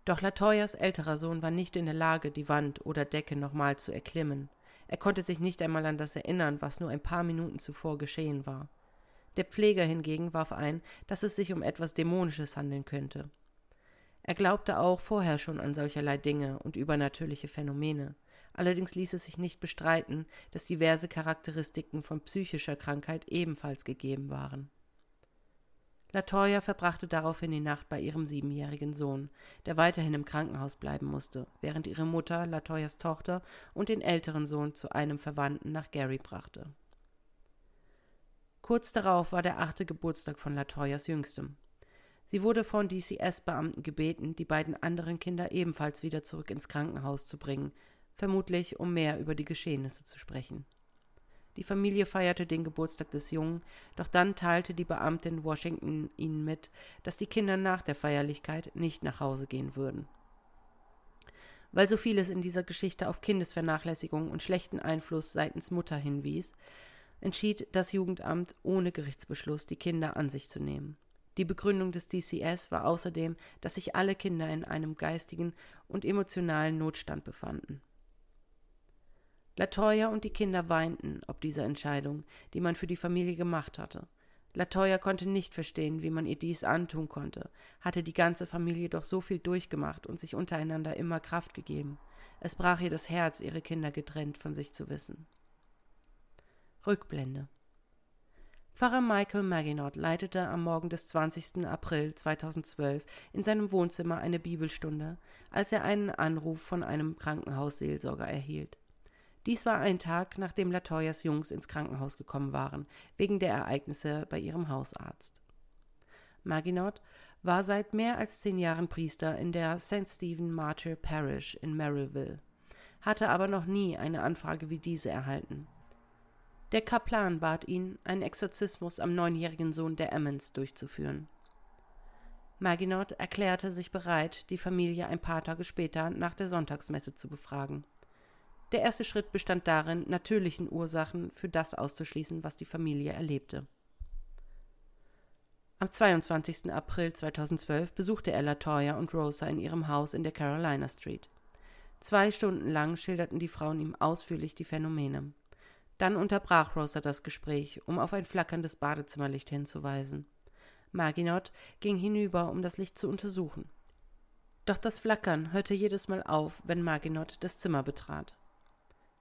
Doch Latoyas älterer Sohn war nicht in der Lage, die Wand oder Decke nochmal zu erklimmen. Er konnte sich nicht einmal an das erinnern, was nur ein paar Minuten zuvor geschehen war. Der Pfleger hingegen warf ein, dass es sich um etwas Dämonisches handeln könnte. Er glaubte auch vorher schon an solcherlei Dinge und übernatürliche Phänomene. Allerdings ließ es sich nicht bestreiten, dass diverse Charakteristiken von psychischer Krankheit ebenfalls gegeben waren. Latoya verbrachte daraufhin die Nacht bei ihrem siebenjährigen Sohn, der weiterhin im Krankenhaus bleiben musste, während ihre Mutter Latoyas Tochter und den älteren Sohn zu einem Verwandten nach Gary brachte. Kurz darauf war der achte Geburtstag von Latoyas Jüngstem. Sie wurde von DCS-Beamten gebeten, die beiden anderen Kinder ebenfalls wieder zurück ins Krankenhaus zu bringen, vermutlich um mehr über die Geschehnisse zu sprechen. Die Familie feierte den Geburtstag des Jungen, doch dann teilte die Beamtin Washington ihnen mit, dass die Kinder nach der Feierlichkeit nicht nach Hause gehen würden. Weil so vieles in dieser Geschichte auf Kindesvernachlässigung und schlechten Einfluss seitens Mutter hinwies, entschied das Jugendamt ohne Gerichtsbeschluss, die Kinder an sich zu nehmen. Die Begründung des DCS war außerdem, dass sich alle Kinder in einem geistigen und emotionalen Notstand befanden. Latoya und die Kinder weinten ob dieser Entscheidung, die man für die Familie gemacht hatte. Latoya konnte nicht verstehen, wie man ihr dies antun konnte, hatte die ganze Familie doch so viel durchgemacht und sich untereinander immer Kraft gegeben. Es brach ihr das Herz, ihre Kinder getrennt von sich zu wissen. Rückblende Pfarrer Michael Maginot leitete am Morgen des 20. April 2012 in seinem Wohnzimmer eine Bibelstunde, als er einen Anruf von einem Krankenhausseelsorger erhielt. Dies war ein Tag, nachdem Latoyas Jungs ins Krankenhaus gekommen waren, wegen der Ereignisse bei ihrem Hausarzt. Maginot war seit mehr als zehn Jahren Priester in der St. Stephen Martyr Parish in Merrillville, hatte aber noch nie eine Anfrage wie diese erhalten. Der Kaplan bat ihn, einen Exorzismus am neunjährigen Sohn der Emmons durchzuführen. Maginot erklärte sich bereit, die Familie ein paar Tage später nach der Sonntagsmesse zu befragen. Der erste Schritt bestand darin, natürlichen Ursachen für das auszuschließen, was die Familie erlebte. Am 22. April 2012 besuchte er Latoya und Rosa in ihrem Haus in der Carolina Street. Zwei Stunden lang schilderten die Frauen ihm ausführlich die Phänomene. Dann unterbrach Rosa das Gespräch, um auf ein flackerndes Badezimmerlicht hinzuweisen. Maginot ging hinüber, um das Licht zu untersuchen. Doch das Flackern hörte jedes Mal auf, wenn Maginot das Zimmer betrat.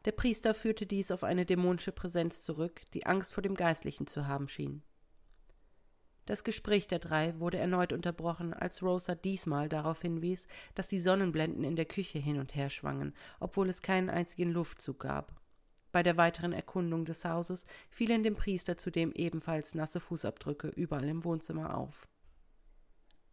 Der Priester führte dies auf eine dämonische Präsenz zurück, die Angst vor dem Geistlichen zu haben schien. Das Gespräch der drei wurde erneut unterbrochen, als Rosa diesmal darauf hinwies, dass die Sonnenblenden in der Küche hin und her schwangen, obwohl es keinen einzigen Luftzug gab. Bei der weiteren Erkundung des Hauses fielen dem Priester zudem ebenfalls nasse Fußabdrücke überall im Wohnzimmer auf.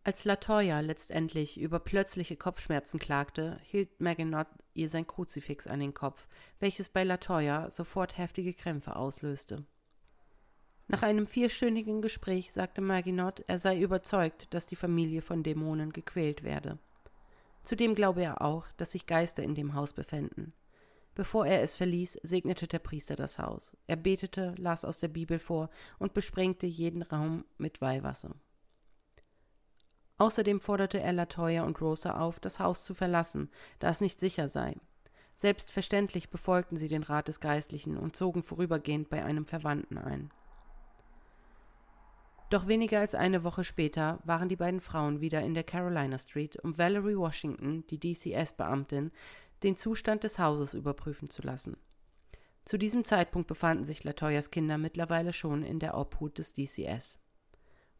Als Latoya letztendlich über plötzliche Kopfschmerzen klagte, hielt Maginot ihr sein Kruzifix an den Kopf, welches bei Latoya sofort heftige Krämpfe auslöste. Nach einem vierstündigen Gespräch sagte Maginot, er sei überzeugt, dass die Familie von Dämonen gequält werde. Zudem glaube er auch, dass sich Geister in dem Haus befänden. Bevor er es verließ, segnete der Priester das Haus. Er betete, las aus der Bibel vor und besprengte jeden Raum mit Weihwasser. Außerdem forderte er Latoya und Rosa auf, das Haus zu verlassen, da es nicht sicher sei. Selbstverständlich befolgten sie den Rat des Geistlichen und zogen vorübergehend bei einem Verwandten ein. Doch weniger als eine Woche später waren die beiden Frauen wieder in der Carolina Street, um Valerie Washington, die DCS-Beamtin, den Zustand des Hauses überprüfen zu lassen. Zu diesem Zeitpunkt befanden sich Latoyas Kinder mittlerweile schon in der Obhut des DCS.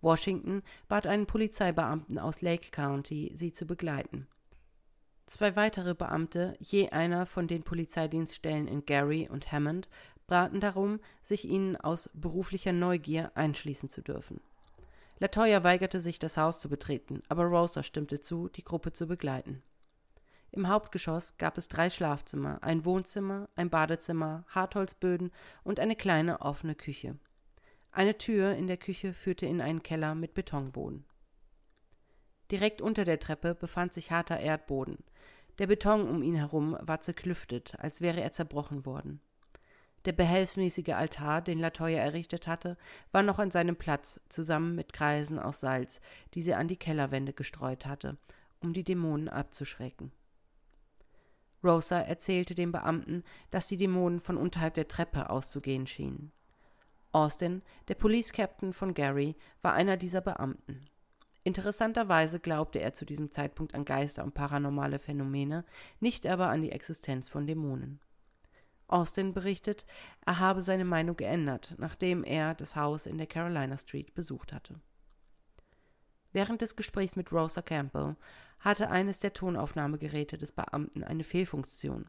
Washington bat einen Polizeibeamten aus Lake County, sie zu begleiten. Zwei weitere Beamte, je einer von den Polizeidienststellen in Gary und Hammond, baten darum, sich ihnen aus beruflicher Neugier einschließen zu dürfen. Latoya weigerte sich, das Haus zu betreten, aber Rosa stimmte zu, die Gruppe zu begleiten. Im Hauptgeschoss gab es drei Schlafzimmer, ein Wohnzimmer, ein Badezimmer, Hartholzböden und eine kleine offene Küche. Eine Tür in der Küche führte in einen Keller mit Betonboden. Direkt unter der Treppe befand sich harter Erdboden. Der Beton um ihn herum war zerklüftet, als wäre er zerbrochen worden. Der behelfsmäßige Altar, den Latoya errichtet hatte, war noch an seinem Platz, zusammen mit Kreisen aus Salz, die sie an die Kellerwände gestreut hatte, um die Dämonen abzuschrecken. Rosa erzählte dem Beamten, dass die Dämonen von unterhalb der Treppe auszugehen schienen. Austin, der Police Captain von Gary, war einer dieser Beamten. Interessanterweise glaubte er zu diesem Zeitpunkt an Geister und paranormale Phänomene, nicht aber an die Existenz von Dämonen. Austin berichtet, er habe seine Meinung geändert, nachdem er das Haus in der Carolina Street besucht hatte. Während des Gesprächs mit Rosa Campbell hatte eines der Tonaufnahmegeräte des Beamten eine Fehlfunktion,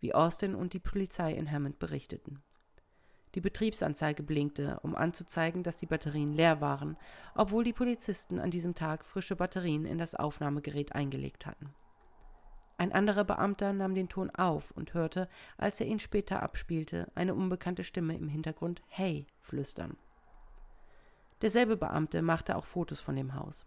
wie Austin und die Polizei in Hammond berichteten. Die Betriebsanzeige blinkte, um anzuzeigen, dass die Batterien leer waren, obwohl die Polizisten an diesem Tag frische Batterien in das Aufnahmegerät eingelegt hatten. Ein anderer Beamter nahm den Ton auf und hörte, als er ihn später abspielte, eine unbekannte Stimme im Hintergrund Hey flüstern. Derselbe Beamte machte auch Fotos von dem Haus.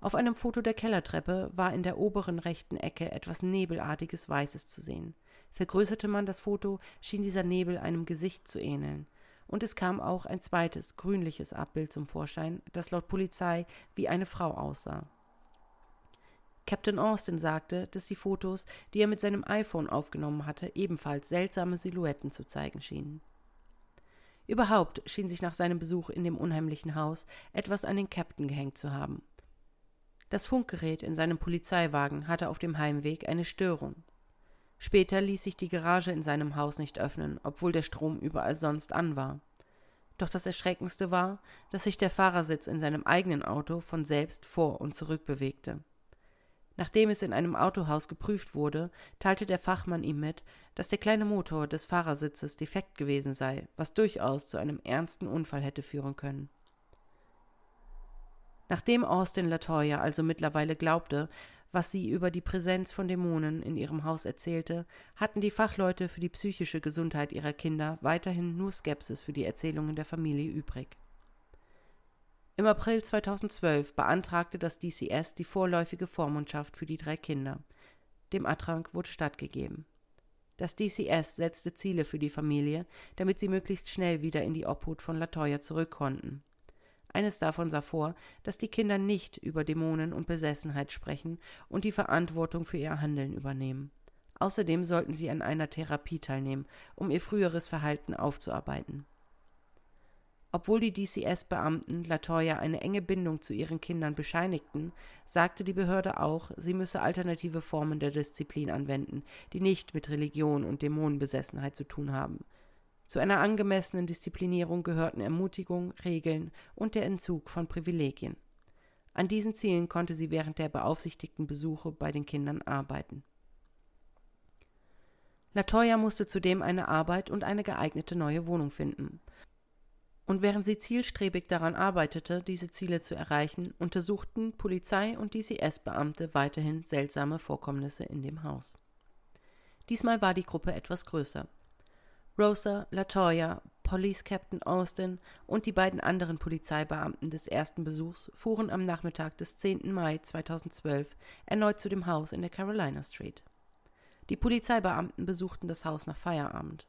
Auf einem Foto der Kellertreppe war in der oberen rechten Ecke etwas Nebelartiges Weißes zu sehen. Vergrößerte man das Foto, schien dieser Nebel einem Gesicht zu ähneln. Und es kam auch ein zweites, grünliches Abbild zum Vorschein, das laut Polizei wie eine Frau aussah. Captain Austin sagte, dass die Fotos, die er mit seinem iPhone aufgenommen hatte, ebenfalls seltsame Silhouetten zu zeigen schienen. Überhaupt schien sich nach seinem Besuch in dem unheimlichen Haus etwas an den Captain gehängt zu haben. Das Funkgerät in seinem Polizeiwagen hatte auf dem Heimweg eine Störung. Später ließ sich die Garage in seinem Haus nicht öffnen, obwohl der Strom überall sonst an war. Doch das Erschreckendste war, dass sich der Fahrersitz in seinem eigenen Auto von selbst vor und zurück bewegte. Nachdem es in einem Autohaus geprüft wurde, teilte der Fachmann ihm mit, dass der kleine Motor des Fahrersitzes defekt gewesen sei, was durchaus zu einem ernsten Unfall hätte führen können. Nachdem Austin Latoya also mittlerweile glaubte, was sie über die Präsenz von Dämonen in ihrem Haus erzählte, hatten die Fachleute für die psychische Gesundheit ihrer Kinder weiterhin nur Skepsis für die Erzählungen der Familie übrig. Im April 2012 beantragte das DCS die vorläufige Vormundschaft für die drei Kinder. Dem Antrag wurde stattgegeben. Das DCS setzte Ziele für die Familie, damit sie möglichst schnell wieder in die Obhut von Latoya zurück konnten. Eines davon sah vor, dass die Kinder nicht über Dämonen und Besessenheit sprechen und die Verantwortung für ihr Handeln übernehmen. Außerdem sollten sie an einer Therapie teilnehmen, um ihr früheres Verhalten aufzuarbeiten. Obwohl die DCS-Beamten Latoya eine enge Bindung zu ihren Kindern bescheinigten, sagte die Behörde auch, sie müsse alternative Formen der Disziplin anwenden, die nicht mit Religion und Dämonenbesessenheit zu tun haben. Zu einer angemessenen Disziplinierung gehörten Ermutigung, Regeln und der Entzug von Privilegien. An diesen Zielen konnte sie während der beaufsichtigten Besuche bei den Kindern arbeiten. Latoya musste zudem eine Arbeit und eine geeignete neue Wohnung finden. Und während sie zielstrebig daran arbeitete, diese Ziele zu erreichen, untersuchten Polizei und DCS-Beamte weiterhin seltsame Vorkommnisse in dem Haus. Diesmal war die Gruppe etwas größer. Rosa, Latoya, Police Captain Austin und die beiden anderen Polizeibeamten des ersten Besuchs fuhren am Nachmittag des 10. Mai 2012 erneut zu dem Haus in der Carolina Street. Die Polizeibeamten besuchten das Haus nach Feierabend.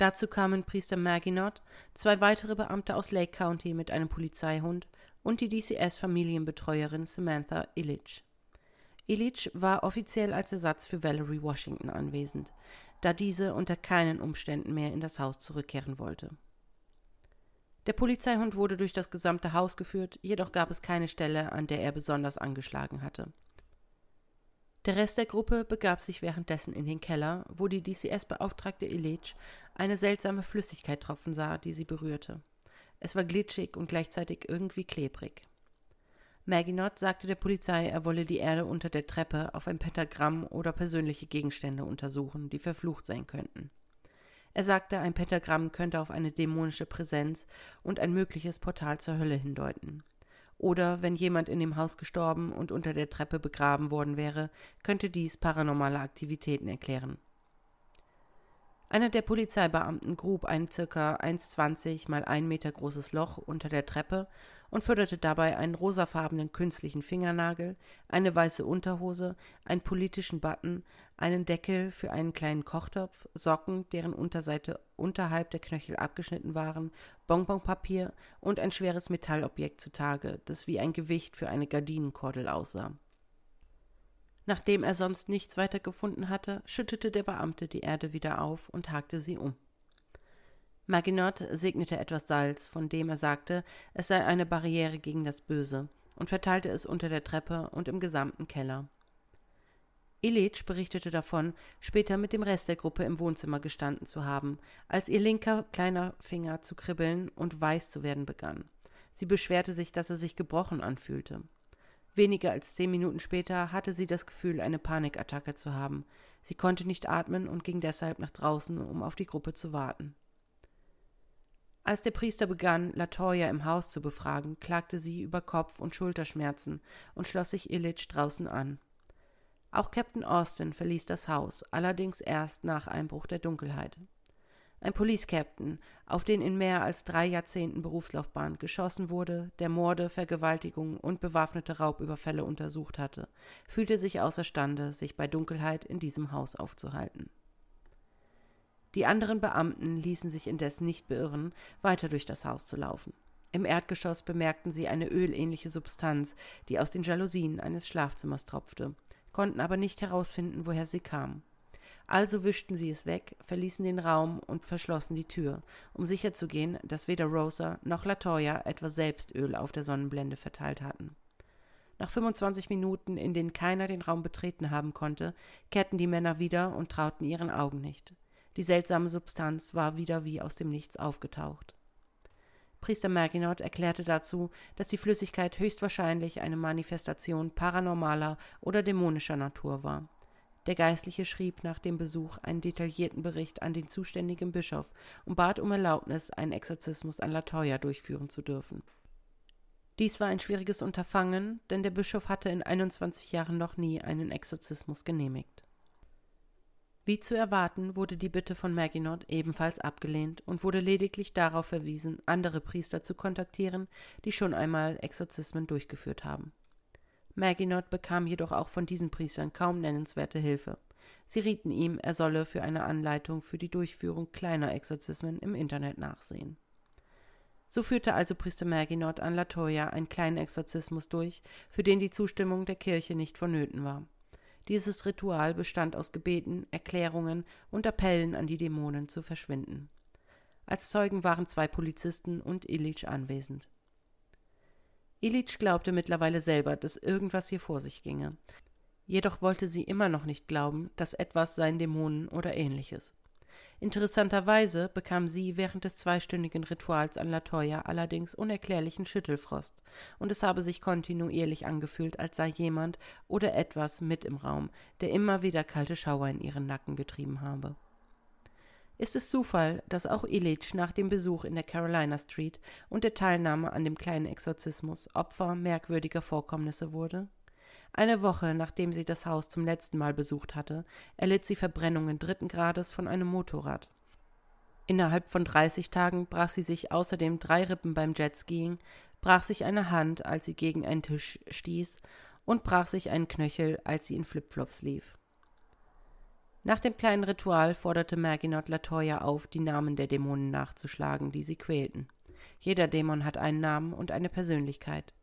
Dazu kamen Priester Maginot, zwei weitere Beamte aus Lake County mit einem Polizeihund und die DCS-Familienbetreuerin Samantha Illich. Illich war offiziell als Ersatz für Valerie Washington anwesend, da diese unter keinen Umständen mehr in das Haus zurückkehren wollte. Der Polizeihund wurde durch das gesamte Haus geführt, jedoch gab es keine Stelle, an der er besonders angeschlagen hatte. Der Rest der Gruppe begab sich währenddessen in den Keller, wo die DCS-Beauftragte Illich eine seltsame Flüssigkeit tropfen sah, die sie berührte. Es war glitschig und gleichzeitig irgendwie klebrig. Maginot sagte der Polizei, er wolle die Erde unter der Treppe auf ein Pentagramm oder persönliche Gegenstände untersuchen, die verflucht sein könnten. Er sagte, ein Pentagramm könnte auf eine dämonische Präsenz und ein mögliches Portal zur Hölle hindeuten. Oder wenn jemand in dem Haus gestorben und unter der Treppe begraben worden wäre, könnte dies paranormale Aktivitäten erklären. Einer der Polizeibeamten grub ein ca. 1,20 mal 1 Meter großes Loch unter der Treppe und förderte dabei einen rosafarbenen künstlichen Fingernagel, eine weiße Unterhose, einen politischen Button, einen Deckel für einen kleinen Kochtopf, Socken, deren Unterseite unterhalb der Knöchel abgeschnitten waren, Bonbonpapier und ein schweres Metallobjekt zutage, das wie ein Gewicht für eine Gardinenkordel aussah. Nachdem er sonst nichts weiter gefunden hatte, schüttete der Beamte die Erde wieder auf und hakte sie um. Maginot segnete etwas Salz, von dem er sagte, es sei eine Barriere gegen das Böse, und verteilte es unter der Treppe und im gesamten Keller. Illich berichtete davon, später mit dem Rest der Gruppe im Wohnzimmer gestanden zu haben, als ihr linker kleiner Finger zu kribbeln und weiß zu werden begann. Sie beschwerte sich, dass er sich gebrochen anfühlte. Weniger als zehn Minuten später hatte sie das Gefühl, eine Panikattacke zu haben. Sie konnte nicht atmen und ging deshalb nach draußen, um auf die Gruppe zu warten. Als der Priester begann, Latoya im Haus zu befragen, klagte sie über Kopf- und Schulterschmerzen und schloss sich Illich draußen an. Auch Captain Austin verließ das Haus, allerdings erst nach Einbruch der Dunkelheit ein Police Captain, auf den in mehr als drei Jahrzehnten Berufslaufbahn geschossen wurde, der Morde, Vergewaltigungen und bewaffnete Raubüberfälle untersucht hatte, fühlte sich außerstande, sich bei Dunkelheit in diesem Haus aufzuhalten. Die anderen Beamten ließen sich indes nicht beirren, weiter durch das Haus zu laufen. Im Erdgeschoss bemerkten sie eine ölähnliche Substanz, die aus den Jalousien eines Schlafzimmers tropfte, konnten aber nicht herausfinden, woher sie kam. Also wischten sie es weg, verließen den Raum und verschlossen die Tür, um sicherzugehen, dass weder Rosa noch Latoya etwa selbst Öl auf der Sonnenblende verteilt hatten. Nach 25 Minuten, in denen keiner den Raum betreten haben konnte, kehrten die Männer wieder und trauten ihren Augen nicht. Die seltsame Substanz war wieder wie aus dem Nichts aufgetaucht. Priester Maginot erklärte dazu, dass die Flüssigkeit höchstwahrscheinlich eine Manifestation paranormaler oder dämonischer Natur war. Der Geistliche schrieb nach dem Besuch einen detaillierten Bericht an den zuständigen Bischof und bat um Erlaubnis, einen Exorzismus an Latoya durchführen zu dürfen. Dies war ein schwieriges Unterfangen, denn der Bischof hatte in 21 Jahren noch nie einen Exorzismus genehmigt. Wie zu erwarten, wurde die Bitte von Maginot ebenfalls abgelehnt und wurde lediglich darauf verwiesen, andere Priester zu kontaktieren, die schon einmal Exorzismen durchgeführt haben. Maginot bekam jedoch auch von diesen Priestern kaum nennenswerte Hilfe. Sie rieten ihm, er solle für eine Anleitung für die Durchführung kleiner Exorzismen im Internet nachsehen. So führte also Priester Maginot an Latoya einen kleinen Exorzismus durch, für den die Zustimmung der Kirche nicht vonnöten war. Dieses Ritual bestand aus Gebeten, Erklärungen und Appellen an die Dämonen zu verschwinden. Als Zeugen waren zwei Polizisten und Illich anwesend. Illich glaubte mittlerweile selber, dass irgendwas hier vor sich ginge. Jedoch wollte sie immer noch nicht glauben, dass etwas seien Dämonen oder ähnliches. Interessanterweise bekam sie während des zweistündigen Rituals an Latoya allerdings unerklärlichen Schüttelfrost, und es habe sich kontinuierlich angefühlt, als sei jemand oder etwas mit im Raum, der immer wieder kalte Schauer in ihren Nacken getrieben habe. Ist es Zufall, dass auch Illich nach dem Besuch in der Carolina Street und der Teilnahme an dem kleinen Exorzismus Opfer merkwürdiger Vorkommnisse wurde? Eine Woche nachdem sie das Haus zum letzten Mal besucht hatte, erlitt sie Verbrennungen dritten Grades von einem Motorrad. Innerhalb von 30 Tagen brach sie sich außerdem drei Rippen beim Jetskiing, brach sich eine Hand, als sie gegen einen Tisch stieß, und brach sich einen Knöchel, als sie in Flipflops lief. Nach dem kleinen Ritual forderte Maginot Latoya auf, die Namen der Dämonen nachzuschlagen, die sie quälten. Jeder Dämon hat einen Namen und eine Persönlichkeit.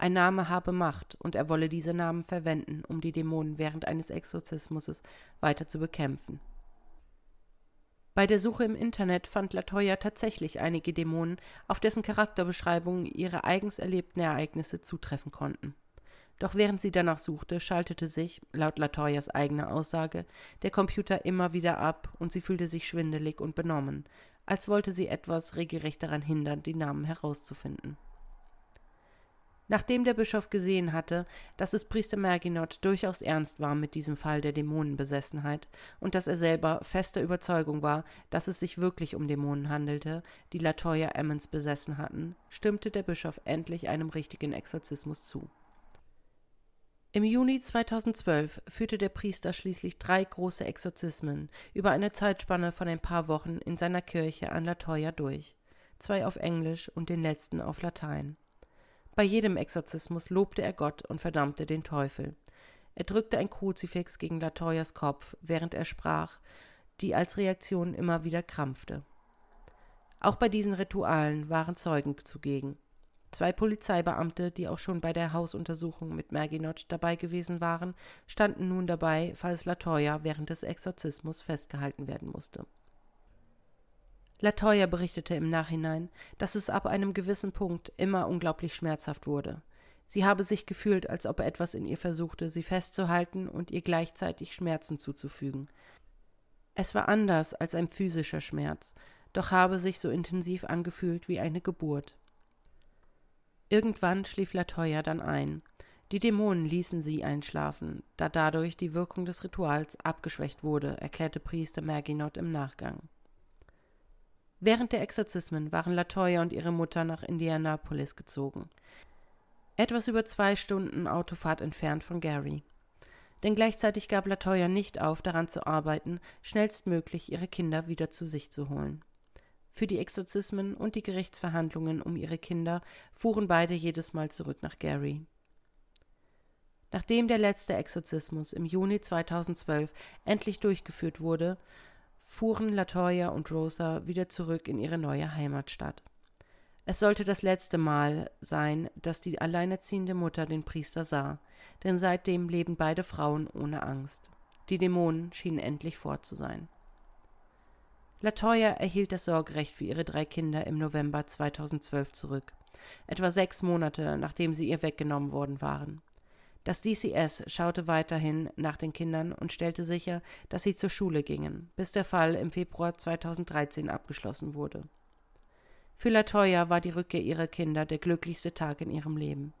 Ein Name habe Macht, und er wolle diese Namen verwenden, um die Dämonen während eines Exorzismus weiter zu bekämpfen. Bei der Suche im Internet fand Latoya tatsächlich einige Dämonen, auf dessen Charakterbeschreibungen ihre eigens erlebten Ereignisse zutreffen konnten. Doch während sie danach suchte, schaltete sich, laut Latoyas eigener Aussage, der Computer immer wieder ab und sie fühlte sich schwindelig und benommen, als wollte sie etwas regelrecht daran hindern, die Namen herauszufinden. Nachdem der Bischof gesehen hatte, dass es Priester Merginot durchaus ernst war mit diesem Fall der Dämonenbesessenheit und dass er selber fester Überzeugung war, dass es sich wirklich um Dämonen handelte, die Latoya Emmons besessen hatten, stimmte der Bischof endlich einem richtigen Exorzismus zu. Im Juni 2012 führte der Priester schließlich drei große Exorzismen über eine Zeitspanne von ein paar Wochen in seiner Kirche an Latoya durch, zwei auf Englisch und den letzten auf Latein. Bei jedem Exorzismus lobte er Gott und verdammte den Teufel. Er drückte ein Kruzifix gegen Latoyas Kopf, während er sprach, die als Reaktion immer wieder krampfte. Auch bei diesen Ritualen waren Zeugen zugegen. Zwei Polizeibeamte, die auch schon bei der Hausuntersuchung mit Merginot dabei gewesen waren, standen nun dabei, falls Latoya während des Exorzismus festgehalten werden musste. Latoya berichtete im Nachhinein, dass es ab einem gewissen Punkt immer unglaublich schmerzhaft wurde. Sie habe sich gefühlt, als ob etwas in ihr versuchte, sie festzuhalten und ihr gleichzeitig Schmerzen zuzufügen. Es war anders als ein physischer Schmerz, doch habe sich so intensiv angefühlt wie eine Geburt. Irgendwann schlief Latoya dann ein. Die Dämonen ließen sie einschlafen, da dadurch die Wirkung des Rituals abgeschwächt wurde, erklärte Priester Merginot im Nachgang. Während der Exorzismen waren Latoya und ihre Mutter nach Indianapolis gezogen. Etwas über zwei Stunden Autofahrt entfernt von Gary. Denn gleichzeitig gab Latoya nicht auf, daran zu arbeiten, schnellstmöglich ihre Kinder wieder zu sich zu holen. Für die Exorzismen und die Gerichtsverhandlungen um ihre Kinder fuhren beide jedes Mal zurück nach Gary. Nachdem der letzte Exorzismus im Juni 2012 endlich durchgeführt wurde, fuhren Latoya und Rosa wieder zurück in ihre neue Heimatstadt. Es sollte das letzte Mal sein, dass die alleinerziehende Mutter den Priester sah, denn seitdem leben beide Frauen ohne Angst. Die Dämonen schienen endlich fort zu sein. Latoya erhielt das Sorgerecht für ihre drei Kinder im November 2012 zurück, etwa sechs Monate nachdem sie ihr weggenommen worden waren. Das DCS schaute weiterhin nach den Kindern und stellte sicher, dass sie zur Schule gingen, bis der Fall im Februar 2013 abgeschlossen wurde. Für Latoya war die Rückkehr ihrer Kinder der glücklichste Tag in ihrem Leben.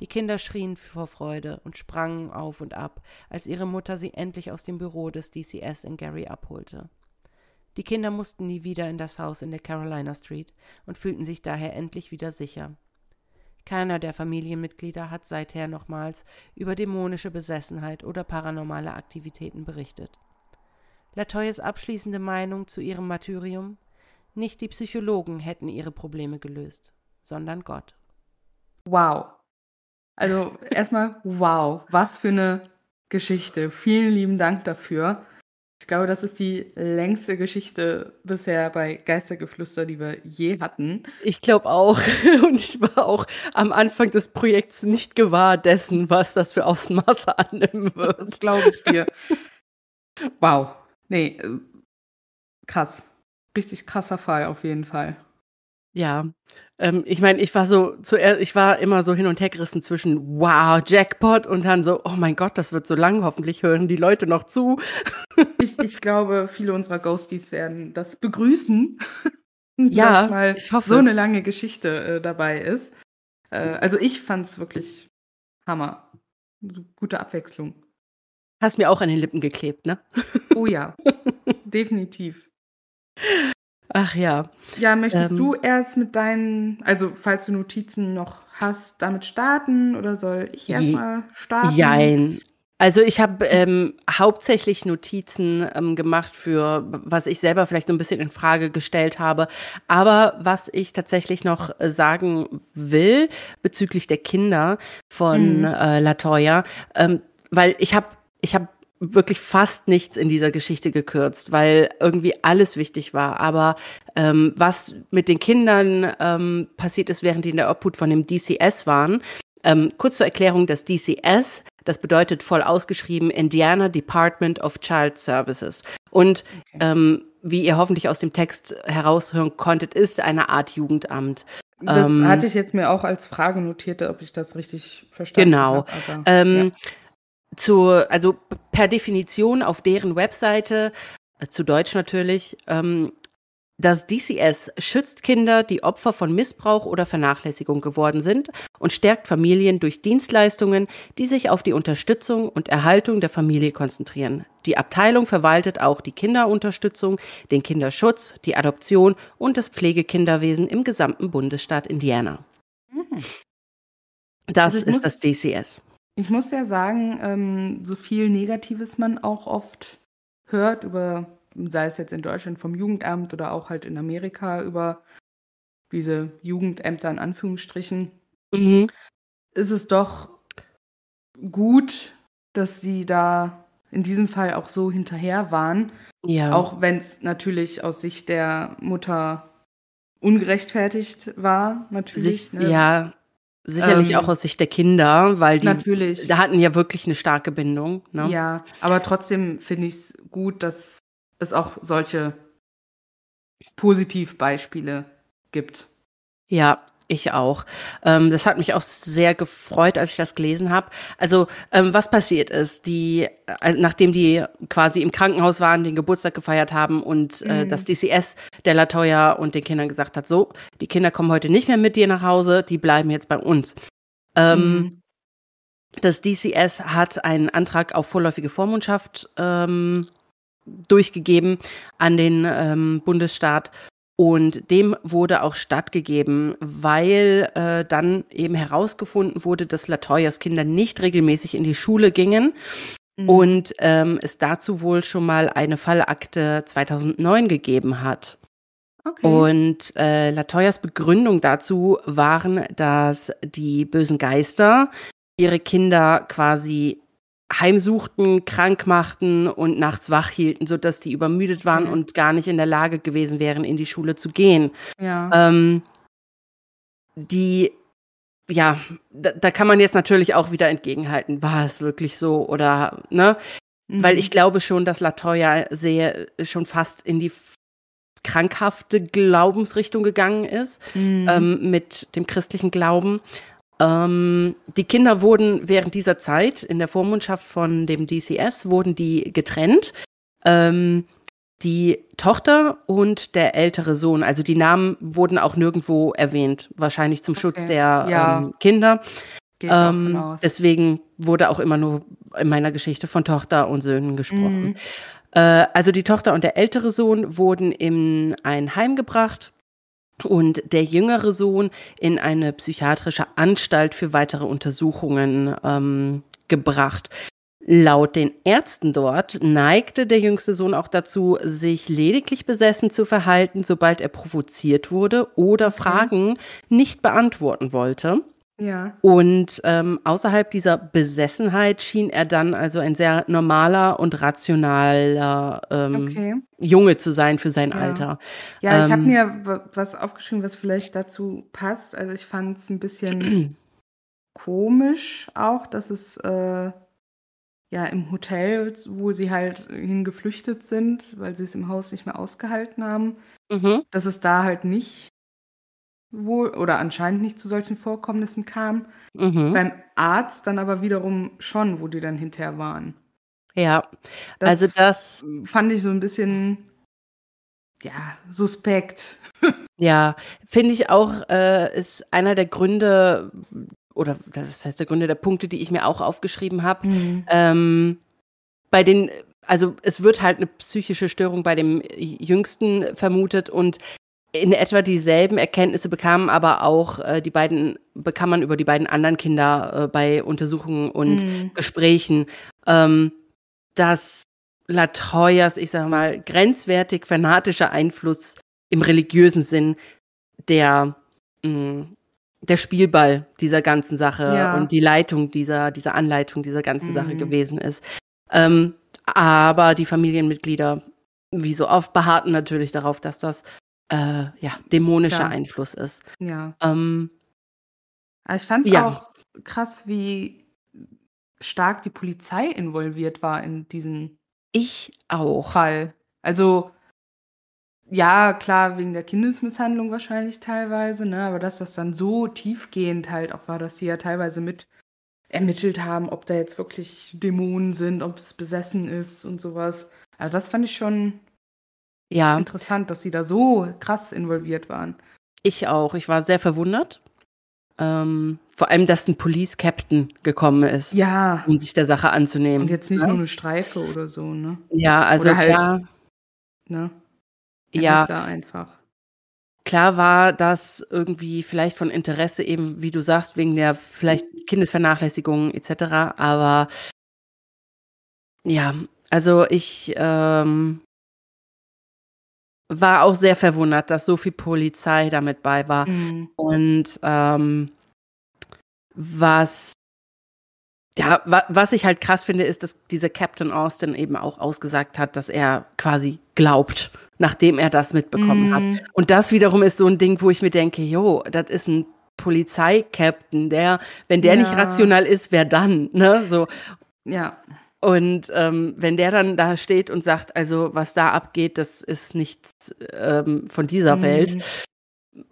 Die Kinder schrien vor Freude und sprangen auf und ab, als ihre Mutter sie endlich aus dem Büro des DCS in Gary abholte. Die Kinder mussten nie wieder in das Haus in der Carolina Street und fühlten sich daher endlich wieder sicher. Keiner der Familienmitglieder hat seither nochmals über dämonische Besessenheit oder paranormale Aktivitäten berichtet. Latoyes abschließende Meinung zu ihrem Martyrium? Nicht die Psychologen hätten ihre Probleme gelöst, sondern Gott. Wow. Also erstmal, wow, was für eine Geschichte. Vielen lieben Dank dafür. Ich glaube, das ist die längste Geschichte bisher bei Geistergeflüster, die wir je hatten. Ich glaube auch. Und ich war auch am Anfang des Projekts nicht gewahr dessen, was das für Ausmaße annehmen wird. Das glaube ich dir. wow. Nee, äh, krass. richtig krasser Fall auf jeden Fall. Ja, ähm, ich meine, ich war so zuerst ich war immer so hin und her gerissen zwischen „Wow, Jackpot“ und dann so: „Oh mein Gott, das wird so lang, hoffentlich hören die Leute noch zu.“ Ich ich glaube, viele unserer Ghosties werden das begrüßen, Ja, dass mal ich hoffe so es. 'ne lange Geschichte, äh, dabei ist. Äh, also, ich fand's wirklich Hammer. Gute Abwechslung. Hast mir auch an den Lippen geklebt, ne? Oh ja, definitiv. Ach ja. Ja, möchtest Ähm du erst mit deinen also, falls du Notizen noch hast, damit starten oder soll ich erst Je mal starten? jein. Also, ich habe, ähm, hauptsächlich Notizen, ähm, gemacht für was ich selber vielleicht so 'n bisschen in Frage gestellt habe. Aber was ich tatsächlich noch, äh, sagen will bezüglich der Kinder von, Mhm. äh, LaToya, ähm, weil ich habe ich habe wirklich fast nichts in dieser Geschichte gekürzt, weil irgendwie alles wichtig war. Aber, ähm, was mit den Kindern, ähm, passiert ist, während die in der Obhut von dem DCS waren ähm, kurz zur Erklärung, das DCS, das bedeutet voll ausgeschrieben Indiana Department of Child Services. Und, Okay. ähm, wie ihr hoffentlich aus dem Text heraushören konntet, ist eine Art Jugendamt. Das Ähm hatte ich jetzt mir auch als Frage notiert, ob ich das richtig verstanden Genau. habe, aber ja. Zu also, per Definition auf deren Webseite, äh, zu Deutsch natürlich, ähm, das DCS schützt Kinder, die Opfer von Missbrauch oder Vernachlässigung geworden sind und stärkt Familien durch Dienstleistungen, die sich auf die Unterstützung und Erhaltung der Familie konzentrieren. Die Abteilung verwaltet auch die Kinderunterstützung, den Kinderschutz, die Adoption und das Pflegekinderwesen im gesamten Bundesstaat Indiana. Mhm. Das Also, ist das DCS. Ich muss ja sagen, ähm, so viel Negatives man auch oft hört über sei es jetzt in Deutschland vom Jugendamt oder auch halt in Amerika über diese Jugendämter in Anführungsstrichen Mhm. ist es doch gut, dass sie da in diesem Fall auch so hinterher waren, Ja. auch wenn's natürlich aus Sicht der Mutter ungerechtfertigt war, natürlich, Sich ne? ja, sicherlich auch Ähm aus Sicht der Kinder, weil die Natürlich. da hatten ja wirklich 'ne starke Bindung, ne? Ja, aber trotzdem finde ich's gut, dass es auch solche Positivbeispiele gibt. Ja, ich auch. Ähm, das hat mich auch sehr gefreut, als ich das gelesen habe. Also, ähm, was passiert ist, die äh, nachdem die quasi im Krankenhaus waren, den Geburtstag gefeiert haben und, äh, das Mhm. DCS der LaToya und den Kindern gesagt hat: „So, die Kinder kommen heute nicht mehr mit dir nach Hause, die bleiben jetzt bei uns.“ Ähm, Mhm. das DCS hat einen Antrag auf vorläufige Vormundschaft, ähm, durchgegeben an den, ähm, Bundesstaat und dem wurde auch stattgegeben, weil, äh, dann eben herausgefunden wurde, dass LaToyas Kinder nicht regelmäßig in die Schule gingen Mhm. und, ähm, es dazu wohl schon mal eine Fallakte 2009 gegeben hat. Okay. Und, äh, LaToyas Begründung dazu waren, dass die bösen Geister ihre Kinder quasi heimsuchten, krank machten und nachts wach hielten, sodass die übermüdet waren Okay. und gar nicht in der Lage gewesen wären, in die Schule zu gehen. Ja. Ähm, die ja, da da kann man jetzt natürlich auch wieder entgegenhalten. War es wirklich so oder ne? Weil ich Mhm. glaube schon, dass LaToya sehr schon fast in die krankhafte Glaubensrichtung gegangen ist, Mhm. ähm, mit dem christlichen Glauben. Ähm, die Kinder wurden während dieser Zeit in der Vormundschaft von dem DCS wurden die getrennt. Ähm, die Tochter und der ältere Sohn, also die Namen wurden auch nirgendwo erwähnt, wahrscheinlich zum Schutz Okay. der, Ja. ähm, Kinder. Ähm, deswegen wurde auch immer nur in meiner Geschichte von Tochter und Söhnen gesprochen. Mhm. Äh, also die Tochter und der ältere Sohn wurden in ein Heim gebracht und der jüngere Sohn in eine psychiatrische Anstalt für weitere Untersuchungen ähm, gebracht. Laut den Ärzten dort neigte der jüngste Sohn auch dazu, sich lediglich besessen zu verhalten, sobald er provoziert wurde oder Okay. Fragen nicht beantworten wollte. Ja. Und, ähm, außerhalb dieser Besessenheit schien er dann also ein sehr normaler und rationaler, ähm, Okay. Junge zu sein für sein Ja. Alter. Ja, ich habe Ähm mir wa was aufgeschrieben, was vielleicht dazu passt. Also, ich fand's 'n bisschen komisch auch, dass es, äh, ja, im Hotel, wo sie halt hingeflüchtet sind, weil sie es im Haus nicht mehr ausgehalten haben, Mhm. dass es da halt nicht wohl oder anscheinend nicht zu solchen Vorkommnissen kam. Mhm. Beim Arzt dann aber wiederum schon, wo die dann hinterher waren. Ja, Das also das fand ich so ein bisschen, ja, suspekt. Ja, finde ich auch, äh, ist einer der Gründe oder das heißt der Gründe der Punkte, die ich mir auch aufgeschrieben habe. Ähm, bei den, also es wird halt eine psychische Störung bei dem Jüngsten vermutet und in etwa dieselben Erkenntnisse bekamen aber auch äh, die beiden, bekam man über die beiden anderen Kinder äh, bei Untersuchungen und Mhm. Gesprächen, ähm, dass Latoyas, ich sag mal, grenzwertig fanatischer Einfluss im religiösen Sinn der, mh, der Spielball dieser ganzen Sache Ja. und die Leitung dieser, dieser Anleitung dieser ganzen Sache Mhm. gewesen ist. Ähm, aber die Familienmitglieder, wie so oft, beharrten natürlich darauf, dass das äh, ja, dämonischer Klar. Einfluss ist. Ja. Ähm, Aber ich fand es Ja. auch krass, wie stark die Polizei involviert war in diesen ich auch. Fall. Also, ja, klar, wegen der Kindesmisshandlung wahrscheinlich teilweise, ne? Aber dass das dann so tiefgehend halt auch war, dass sie ja teilweise mit ermittelt haben, ob da jetzt wirklich Dämonen sind, ob es besessen ist und sowas. Also das fand ich schon Ja, interessant, dass sie da so krass involviert waren. ich auch. Ich war sehr verwundert. Ähm, vor allem, dass ein Police Captain gekommen ist, Ja. um sich der Sache anzunehmen. Und jetzt nicht ja? nur eine Streife oder so, ne? Ja, also Oder halt klar, ne? Ja. Ermittler einfach. klar war das irgendwie vielleicht von Interesse eben, wie du sagst, wegen der vielleicht Kindesvernachlässigung etc. Aber ja, also ich ähm, war auch sehr verwundert, dass so viel Polizei damit bei war. Mhm. Und ähm, was ja, wa was ich halt krass finde, ist, dass dieser Captain Austin eben auch ausgesagt hat, dass er quasi glaubt, nachdem er das mitbekommen hat. Mhm. Und das wiederum ist so ein Ding, wo ich mir denke, jo, das ist ein Polizeikapitän, der, wenn der nicht Ja. rational ist, wer dann, ne? So. Ja. Und ähm, wenn der dann da steht und sagt, also was da abgeht, das ist nichts ähm, von dieser Mhm. Welt,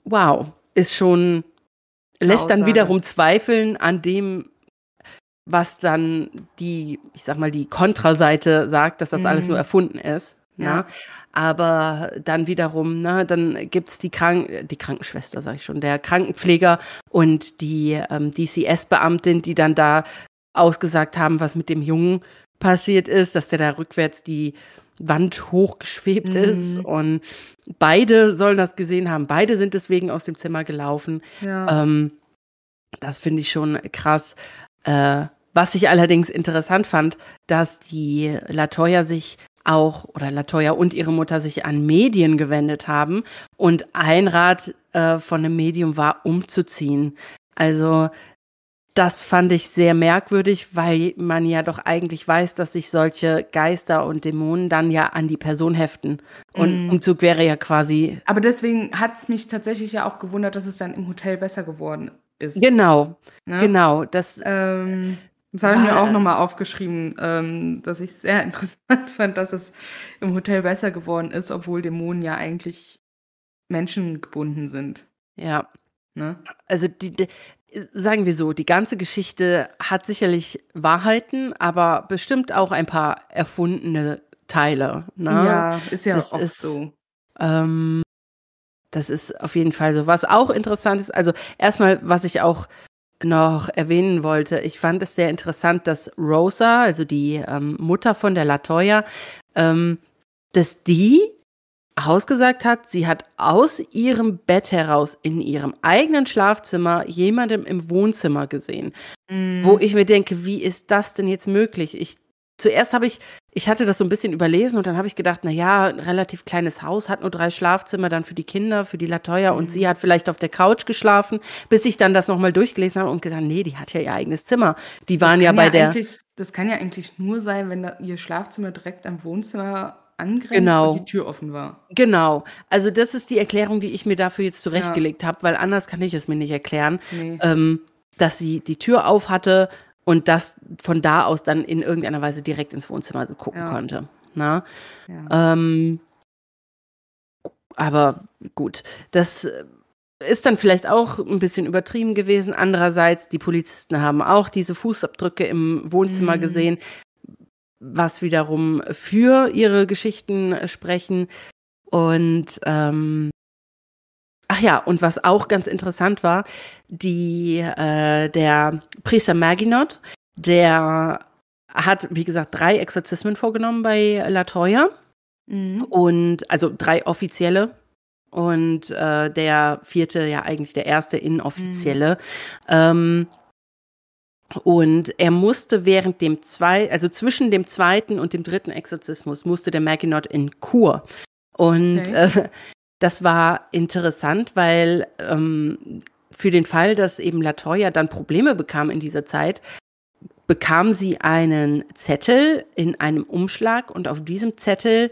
wow, ist schon, lässt dann wiederum zweifeln an dem, was dann die, ich sag mal, die Kontraseite sagt, dass das alles Mhm. nur erfunden ist. Ja. Ne? Aber dann wiederum, ne, dann gibt's die, Krank die Krankenschwester, sag ich schon, der Krankenpfleger und die ähm, DCS-Beamtin, die dann da ausgesagt haben, was mit dem Jungen passiert ist, dass der da rückwärts die Wand hochgeschwebt Mhm. ist. Und beide sollen das gesehen haben. Beide sind deswegen aus dem Zimmer gelaufen. Ja. Ähm, das finde ich schon krass. Äh, was ich allerdings interessant fand, dass die Latoya sich auch oder Latoya und ihre Mutter sich an Medien gewendet haben und ein Rat äh, von einem Medium war, umzuziehen. Also das fand ich sehr merkwürdig, weil man ja doch eigentlich weiß, dass sich solche Geister und Dämonen dann ja an die Person heften. Und Mhm. Umzug wäre ja quasi Aber deswegen hat es mich tatsächlich ja auch gewundert, dass es dann im Hotel besser geworden ist. genau, Ne? genau. Das Ähm, das habe ich mir auch nochmal aufgeschrieben, ähm, dass ich sehr interessant fand, dass es im Hotel besser geworden ist, obwohl Dämonen ja eigentlich menschengebunden sind. ja. Ne? Also die, sagen wir so, die ganze Geschichte hat sicherlich Wahrheiten, aber bestimmt auch ein paar erfundene Teile. Ne? Ja, ist ja das oft ist- so. Ähm, das ist auf jeden Fall so. Was auch interessant ist, also erstmal, was ich auch noch erwähnen wollte, ich fand es sehr interessant, dass Rosa, also die ähm, Mutter von der Latoya, ähm, dass die ausgesagt hat, sie hat aus ihrem Bett heraus in ihrem eigenen Schlafzimmer jemandem im Wohnzimmer gesehen. Mhm. Wo ich mir denke, wie ist das denn jetzt möglich? Ich zuerst habe ich, ich hatte das so ein bisschen überlesen und dann habe ich gedacht, na ja, ein relativ kleines Haus hat nur drei Schlafzimmer, dann für die Kinder, für die Latoya und Mhm. sie hat vielleicht auf der Couch geschlafen, bis ich dann das nochmal durchgelesen habe und gesagt, nee, die hat ja ihr eigenes Zimmer. Die waren ja bei der, eigentlich- Das kann ja eigentlich nur sein, wenn da ihr Schlafzimmer direkt am Wohnzimmer angrenzt Genau. und die Tür offen war. genau. Also das ist die Erklärung, die ich mir dafür jetzt zurechtgelegt habe, weil anders kann ich es mir nicht erklären. Nee. ähm, dass sie die Tür auf hatte und das von da aus dann in irgendeiner Weise direkt ins Wohnzimmer so gucken ja. konnte. Na? Ja. Ähm, aber gut, das ist dann vielleicht auch ein bisschen übertrieben gewesen. Andererseits, die Polizisten haben auch diese Fußabdrücke im Wohnzimmer mhm. gesehen, was wiederum für ihre Geschichten sprechen. Und ähm, ach ja, und was auch ganz interessant war, die äh, der Priester Maginot, der hat, wie gesagt, drei Exorzismen vorgenommen bei Latoya. Mhm. Und also drei offizielle und äh, der vierte ja eigentlich der erste inoffizielle. Mhm. Ähm, und er musste während dem zwei, also zwischen dem zweiten und dem dritten Exorzismus musste der Maginot in Kur. Und okay. äh, das war interessant, weil ähm, für den Fall, dass eben Latoya dann Probleme bekam in dieser Zeit, bekam sie einen Zettel in einem Umschlag und auf diesem Zettel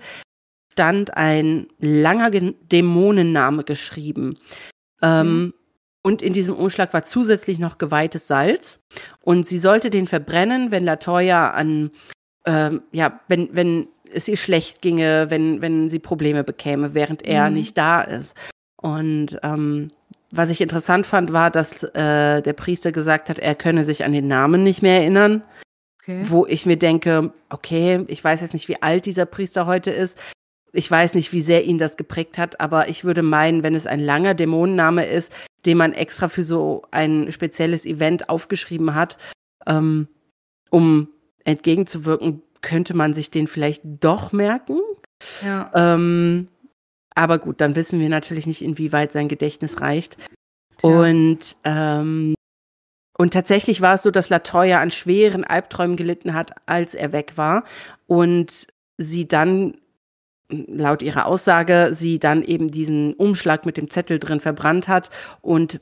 stand ein langer Dämonenname geschrieben. Ähm, mhm. Und in diesem Umschlag war zusätzlich noch geweihtes Salz. Und sie sollte den verbrennen, wenn Latoya an, ähm, ja, wenn, wenn es ihr schlecht ginge, wenn, wenn sie Probleme bekäme, während er mhm. nicht da ist. Und ähm, was ich interessant fand, war, dass äh, der Priester gesagt hat, er könne sich an den Namen nicht mehr erinnern. Okay. Wo ich mir denke, okay, ich weiß jetzt nicht, wie alt dieser Priester heute ist, ich weiß nicht, wie sehr ihn das geprägt hat, aber ich würde meinen, wenn es ein langer Dämonenname ist, den man extra für so ein spezielles Event aufgeschrieben hat, ähm, um entgegenzuwirken, könnte man sich den vielleicht doch merken. Ja. Ähm, aber gut, dann wissen wir natürlich nicht, inwieweit sein Gedächtnis reicht. Ja. Und ähm, und tatsächlich war es so, dass Latoya an schweren Albträumen gelitten hat, als er weg war. Und sie dann laut ihrer Aussage sie dann eben diesen Umschlag mit dem Zettel drin verbrannt hat und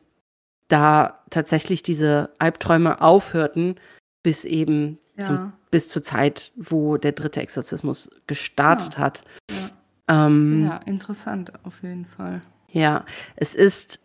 da tatsächlich diese Albträume aufhörten, bis eben ja. zum, bis zur Zeit, wo der dritte Exorzismus gestartet ja. hat. Ja. Ähm, ja, interessant auf jeden Fall. Ja, es ist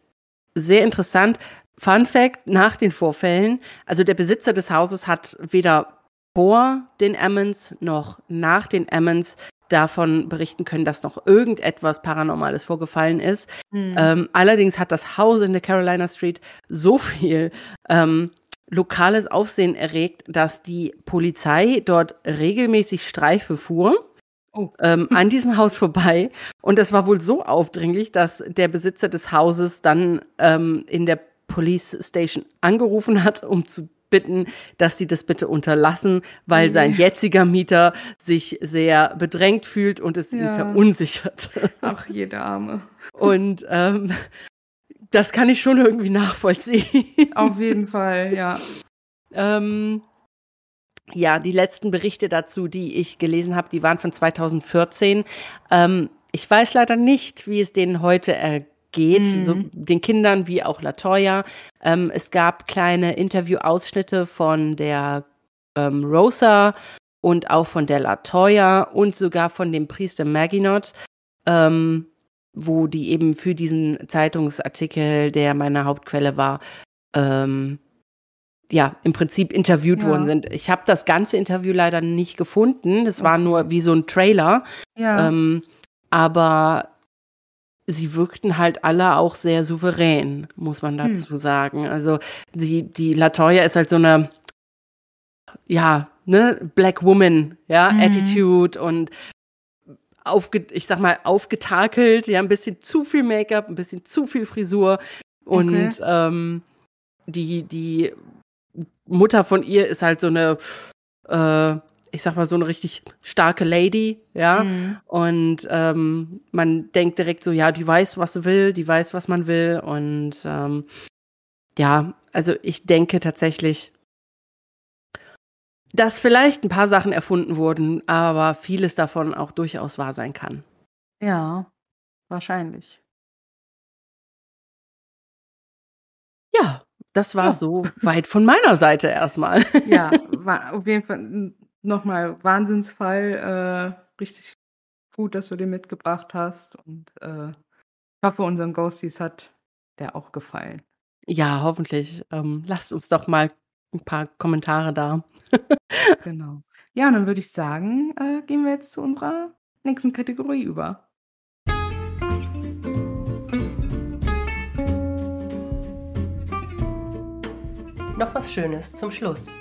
sehr interessant. Fun Fact: Nach den Vorfällen, also der Besitzer des Hauses hat weder vor den Emmons noch nach den Emmons davon berichten können, dass noch irgendetwas Paranormales vorgefallen ist. Mhm. Ähm, allerdings hat das Haus in der Carolina Street so viel ähm, lokales Aufsehen erregt, dass die Polizei dort regelmäßig Streife fuhr. Oh. Ähm, an diesem Haus vorbei. Und das war wohl so aufdringlich, dass der Besitzer des Hauses dann ähm, in der Police Station angerufen hat, um zu bitten, dass sie das bitte unterlassen, weil sein jetziger Mieter sich sehr bedrängt fühlt und es ja. ihn verunsichert. Ach, jede Arme. Und ähm, das kann ich schon irgendwie nachvollziehen. Auf jeden Fall, ja. Ähm, ja, die letzten Berichte dazu, die ich gelesen habe, die waren von 2014. Ähm, ich weiß leider nicht, wie es denen heute ergeht geht, mhm. so den Kindern wie auch Latoya. Ähm, es gab kleine Interviewausschnitte von der ähm, Rosa und auch von der Latoya und sogar von dem Priester Maginot, ähm, wo die eben für diesen Zeitungsartikel, der meine Hauptquelle war, ähm, ja, im Prinzip interviewt ja. worden sind. Ich habe das ganze Interview leider nicht gefunden. Das okay. war nur wie so ein Trailer. Ja. Ähm, aber sie wirkten halt alle auch sehr souverän, muss man hm. dazu hm. sagen. Also sie, die Latoya ist halt so eine, ja, ne, Black Woman, ja, mhm. Attitude und aufge, ich sag mal, aufgetakelt, ja, ein bisschen zu viel Make-up, ein bisschen zu viel Frisur und okay. ähm, die, die Mutter von ihr ist halt so eine, äh, ich sag mal, so eine richtig starke Lady, ja. Mhm. Und ähm, man denkt direkt so, ja, die weiß, was sie will, die weiß, was man will. Und ähm, ja, also ich denke tatsächlich, dass vielleicht ein paar Sachen erfunden wurden, aber vieles davon auch durchaus wahr sein kann. Ja, wahrscheinlich. Ja, das war ja. so weit von meiner Seite erstmal. Ja, war auf jeden Fall nochmal Wahnsinnsfall. Äh, richtig gut, dass du den mitgebracht hast. Und äh, ich hoffe, unseren Ghosties hat der auch gefallen. Ja, hoffentlich. Ähm, lasst uns doch mal ein paar Kommentare da. genau. Ja, und dann würde ich sagen, äh, gehen wir jetzt zu unserer nächsten Kategorie über. Noch was Schönes zum Schluss.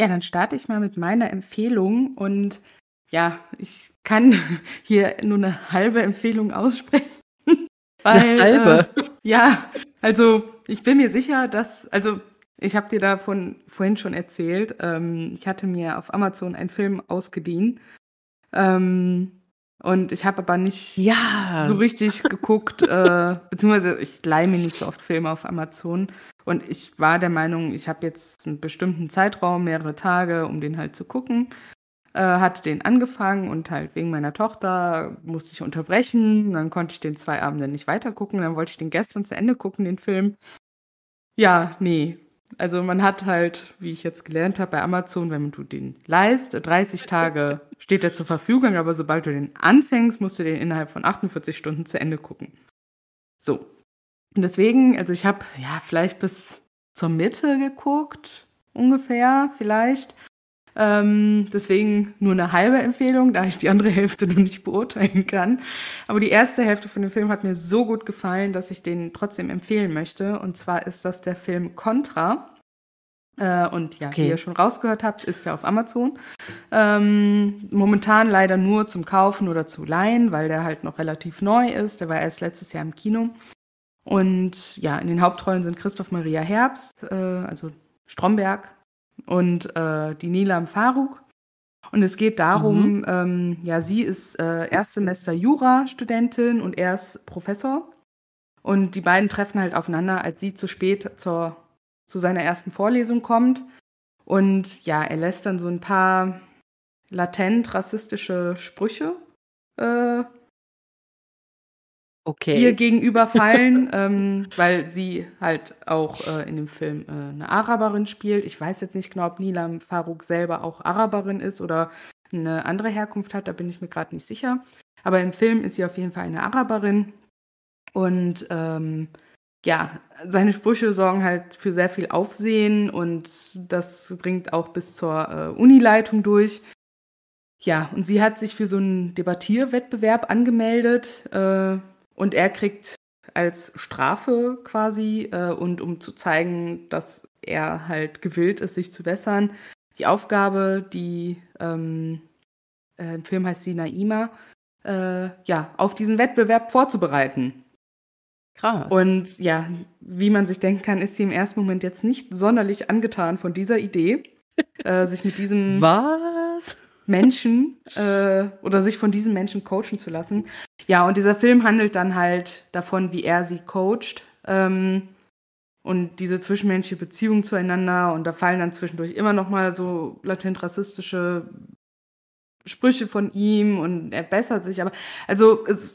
Ja, dann starte ich mal mit meiner Empfehlung und ja, ich kann hier nur eine halbe Empfehlung aussprechen. Weil, eine halbe? Äh, ja, also ich bin mir sicher, dass, also ich habe dir davon vorhin schon erzählt, ähm, ich hatte mir auf Amazon einen Film ausgeliehen. Ähm, und ich habe aber nicht ja. so richtig geguckt, äh, beziehungsweise ich leihe mir nicht so oft Filme auf Amazon. Und ich war der Meinung, ich habe jetzt einen bestimmten Zeitraum, mehrere Tage, um den halt zu gucken. Äh, hatte den angefangen und halt wegen meiner Tochter musste ich unterbrechen. Dann konnte ich den zwei Abende nicht weitergucken. Dann wollte ich den gestern zu Ende gucken, den Film. Ja, nee. Also man hat halt, wie ich jetzt gelernt habe bei Amazon, wenn du den leist, 30 Tage steht er zur Verfügung, aber sobald du den anfängst, musst du den innerhalb von 48 Stunden zu Ende gucken. So. Und deswegen, also ich habe ja vielleicht bis zur Mitte geguckt, ungefähr, vielleicht. Ähm, deswegen nur eine halbe Empfehlung, da ich die andere Hälfte noch nicht beurteilen kann. Aber die erste Hälfte von dem Film hat mir so gut gefallen, dass ich den trotzdem empfehlen möchte. Und zwar ist das der Film Contra. Äh, und ja, okay. wie ihr schon rausgehört habt, ist er auf Amazon. Ähm, momentan leider nur zum Kaufen oder zu leihen, weil der halt noch relativ neu ist. Der war erst letztes Jahr im Kino. Und ja, in den Hauptrollen sind Christoph Maria Herbst, äh, also Stromberg, und äh, die Nilam Faruk. Und es geht darum, mhm. ähm, ja, sie ist äh, Erstsemester Jura-Studentin und er ist Professor. Und die beiden treffen halt aufeinander, als sie zu spät zur, zu seiner ersten Vorlesung kommt. Und ja, er lässt dann so ein paar latent rassistische Sprüche äh, okay. ihr gegenüber fallen, ähm, weil sie halt auch äh, in dem Film äh, eine Araberin spielt. Ich weiß jetzt nicht genau, ob Nilam Farouk selber auch Araberin ist oder eine andere Herkunft hat, da bin ich mir gerade nicht sicher. Aber im Film ist sie auf jeden Fall eine Araberin. Und ähm, ja, seine Sprüche sorgen halt für sehr viel Aufsehen und das dringt auch bis zur äh, Unileitung durch. Ja, und sie hat sich für so einen Debattierwettbewerb angemeldet, äh, und er kriegt als Strafe quasi äh, und um zu zeigen, dass er halt gewillt ist, sich zu bessern, die Aufgabe, die ähm, äh, im Film heißt sie Naima, äh, ja, auf diesen Wettbewerb vorzubereiten. Krass. Und ja, wie man sich denken kann, ist sie im ersten Moment jetzt nicht sonderlich angetan von dieser Idee, äh, sich mit diesem Was? Menschen äh, oder sich von diesen Menschen coachen zu lassen. Ja, und dieser Film handelt dann halt davon, wie er sie coacht ähm, und diese zwischenmenschliche Beziehung zueinander. Und da fallen dann zwischendurch immer noch mal so latent rassistische Sprüche von ihm und er bessert sich. Aber also es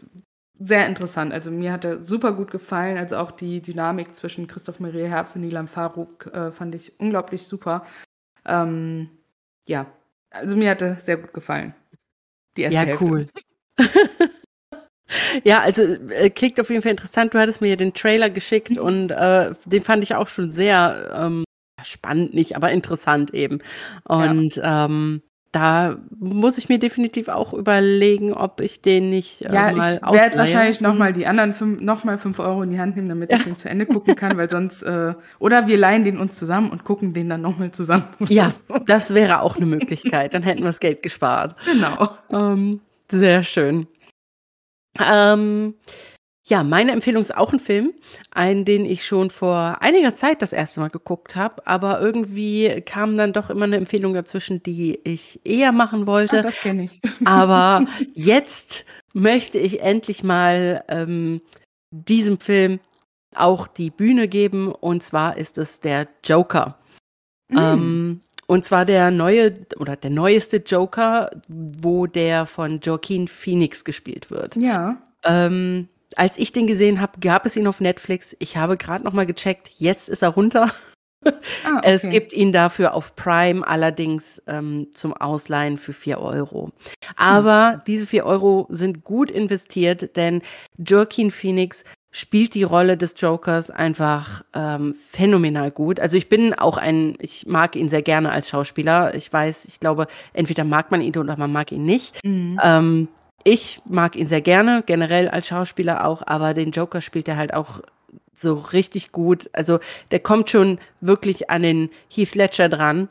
sehr interessant. Also mir hat er super gut gefallen. Also auch die Dynamik zwischen Christoph Maria Herbst und Nilam Farouk äh, fand ich unglaublich super. Ähm, ja, also mir hat er sehr gut gefallen. Die erste ja, Hälfte. cool. ja, also äh, klingt auf jeden Fall interessant. Du hattest mir ja den Trailer geschickt mhm. und äh, den fand ich auch schon sehr ähm, spannend, nicht, aber interessant eben. Und ja. ähm, da muss ich mir definitiv auch überlegen, ob ich den nicht äh, ja, mal ich werde wahrscheinlich nochmal die anderen fünf, noch mal fünf Euro in die Hand nehmen, damit ja. ich den zu Ende gucken kann, weil sonst äh, oder wir leihen den uns zusammen und gucken den dann nochmal zusammen. Ja, so. das wäre auch eine Möglichkeit. Dann hätten wir das Geld gespart. Genau. Ähm, sehr schön. Ähm, ja, meine Empfehlung ist auch ein Film, einen, den ich schon vor einiger Zeit das erste Mal geguckt habe, aber irgendwie kam dann doch immer eine Empfehlung dazwischen, die ich eher machen wollte. Ah, das kenne ich. aber jetzt möchte ich endlich mal ähm, diesem Film auch die Bühne geben und zwar ist es der Joker. Mhm. Ähm, und zwar der neue oder der neueste Joker, wo der von Joaquin Phoenix gespielt wird. Ja. Ähm, als ich den gesehen habe, gab es ihn auf Netflix. Ich habe gerade noch mal gecheckt. Jetzt ist er runter. Ah, okay. Es gibt ihn dafür auf Prime, allerdings ähm, zum Ausleihen für 4 Euro. Aber hm. diese 4 Euro sind gut investiert, denn Joaquin Phoenix spielt die Rolle des Jokers einfach ähm, phänomenal gut. Also ich bin auch ein, ich mag ihn sehr gerne als Schauspieler. Ich weiß, ich glaube, entweder mag man ihn oder man mag ihn nicht. Mhm. Ähm, ich mag ihn sehr gerne, generell als Schauspieler auch, aber den Joker spielt er halt auch so richtig gut. Also der kommt schon wirklich an den Heath Ledger dran.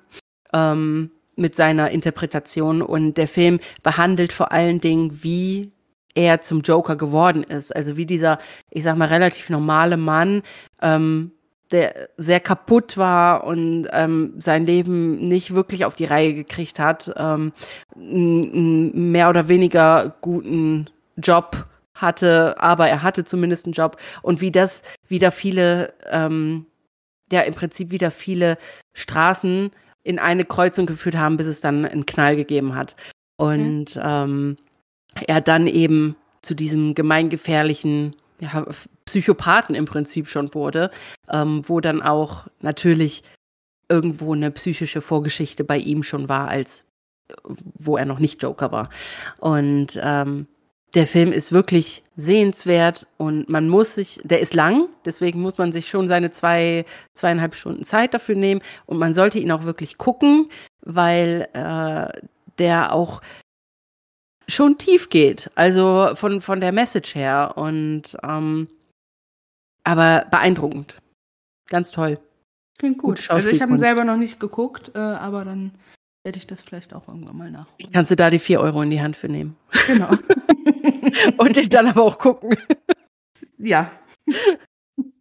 Ähm, mit seiner Interpretation und der Film behandelt vor allen Dingen, wie er zum Joker geworden ist. Also wie dieser, ich sag mal, relativ normale Mann, ähm, der sehr kaputt war und ähm, sein Leben nicht wirklich auf die Reihe gekriegt hat, ähm, einen mehr oder weniger guten Job hatte, aber er hatte zumindest einen Job und wie das wieder viele, ähm, ja im Prinzip wieder viele Straßen in eine Kreuzung geführt haben, bis es dann einen Knall gegeben hat. Und mhm. ähm, er dann eben zu diesem gemeingefährlichen ja, Psychopathen im Prinzip schon wurde, ähm, wo dann auch natürlich irgendwo eine psychische Vorgeschichte bei ihm schon war, als wo er noch nicht Joker war. Und ähm, der Film ist wirklich sehenswert und man muss sich, der ist lang, deswegen muss man sich schon seine zwei, zweieinhalb Stunden Zeit dafür nehmen und man sollte ihn auch wirklich gucken, weil äh, der auch schon tief geht, also von, von der Message her und ähm, aber beeindruckend. Ganz toll. Klingt gut. gut also ich habe ihn selber noch nicht geguckt, äh, aber dann werde ich das vielleicht auch irgendwann mal nachholen. Kannst du da die vier Euro in die Hand für nehmen? Genau. Und den dann aber auch gucken. Ja.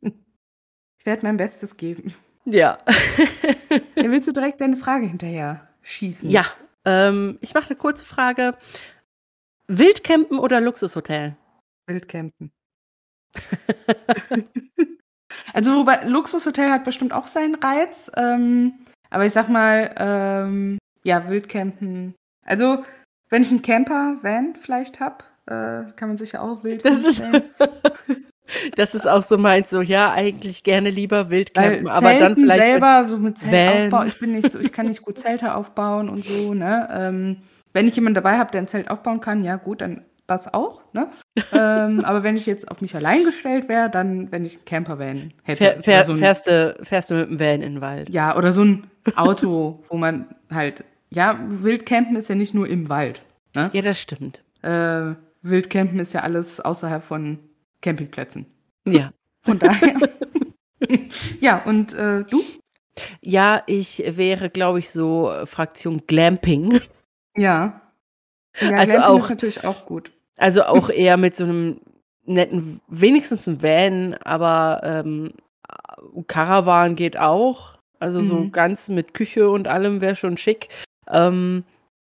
Ich werde mein Bestes geben. Ja. Dann willst du direkt deine Frage hinterher schießen? Ja. Ähm, ich mache eine kurze Frage. Wildcampen oder Luxushotel? Wildcampen. also, wobei Luxushotel hat bestimmt auch seinen Reiz. Ähm, aber ich sag mal, ähm, ja, Wildcampen. Also, wenn ich einen Camper-Van vielleicht habe, äh, kann man sich ja auch wild das ist, das ist auch so meins, so ja, eigentlich gerne lieber Wildcampen, aber dann vielleicht selber so mit Zeltaufbau. Ich bin nicht so, ich kann nicht gut Zelte aufbauen und so, ne? Ähm, wenn ich jemanden dabei habe, der ein Zelt aufbauen kann, ja gut, dann das auch, ne? ähm, aber wenn ich jetzt auf mich allein gestellt wäre, dann, wenn ich einen Campervan hätte. Fähr, fähr, so ein, fährst, du, fährst du mit dem Van in den Wald? Ja, oder so ein Auto, wo man halt, ja, Wildcampen ist ja nicht nur im Wald. Ne? Ja, das stimmt. Äh, Wildcampen ist ja alles außerhalb von Campingplätzen. Ja. Von daher. ja, und äh, du? Ja, ich wäre, glaube ich, so Fraktion Glamping. Ja. Ja, also Glamping auch, ist natürlich auch gut. Also auch eher mit so einem netten, wenigstens ein Van, aber ähm, Caravan geht auch. Also mhm. so ganz mit Küche und allem wäre schon schick. Ähm,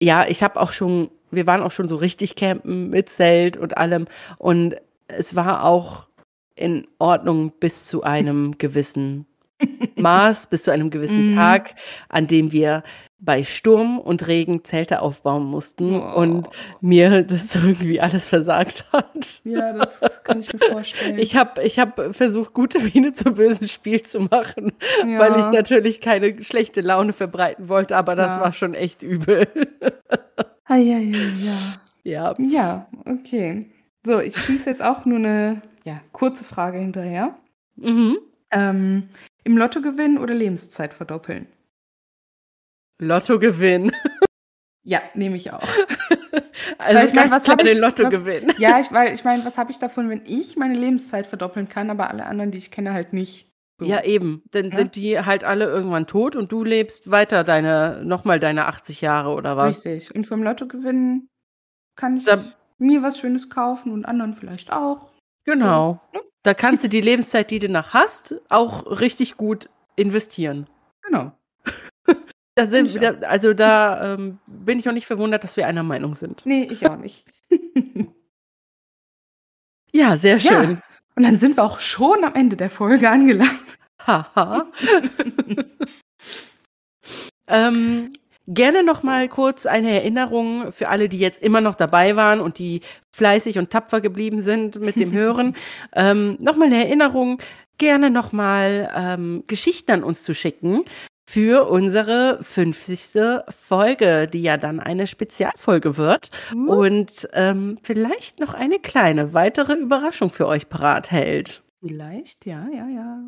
ja, ich habe auch schon, wir waren auch schon so richtig campen mit Zelt und allem. Und es war auch in Ordnung bis zu einem gewissen Maß, bis zu einem gewissen mhm. Tag, an dem wir bei Sturm und Regen Zelte aufbauen mussten oh. und mir das irgendwie alles versagt hat. Ja, das kann ich mir vorstellen. Ich habe ich hab versucht, gute Miene zum bösen Spiel zu machen, ja. weil ich natürlich keine schlechte Laune verbreiten wollte, aber das ja. war schon echt übel. Ah, ja, ja, ja. Ja. Ja, okay. So, ich schieße jetzt auch nur eine ja, kurze Frage hinterher. Mhm. Ähm, Im Lotto gewinnen oder Lebenszeit verdoppeln? Lottogewinn. Ja, nehme ich auch. also weil ich meine, was habe ich Lotto gewinnen. Ja, ich, weil ich meine, was habe ich davon, wenn ich meine Lebenszeit verdoppeln kann, aber alle anderen, die ich kenne, halt nicht. So. Ja, eben. Dann ja? sind die halt alle irgendwann tot und du lebst weiter deine, nochmal deine 80 Jahre oder was? Richtig. Und vom Lotto gewinnen kann ich da, mir was Schönes kaufen und anderen vielleicht auch. Genau. Ja. Da kannst du die Lebenszeit, die du noch hast, auch richtig gut investieren. Genau. Da sind, da, also da ähm, bin ich auch nicht verwundert, dass wir einer Meinung sind. Nee, ich auch nicht. ja, sehr schön. Ja. Und dann sind wir auch schon am Ende der Folge angelangt. Haha. ähm, gerne noch mal kurz eine Erinnerung für alle, die jetzt immer noch dabei waren und die fleißig und tapfer geblieben sind mit dem Hören. ähm, noch mal eine Erinnerung, gerne noch mal ähm, Geschichten an uns zu schicken für unsere 50. Folge, die ja dann eine Spezialfolge wird mhm. und ähm, vielleicht noch eine kleine weitere Überraschung für euch parat hält. Vielleicht, ja, ja, ja.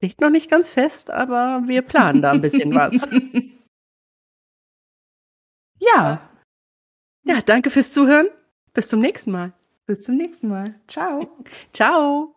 Liegt noch nicht ganz fest, aber wir planen da ein bisschen was. ja. Ja, danke fürs Zuhören. Bis zum nächsten Mal. Bis zum nächsten Mal. Ciao. Ciao.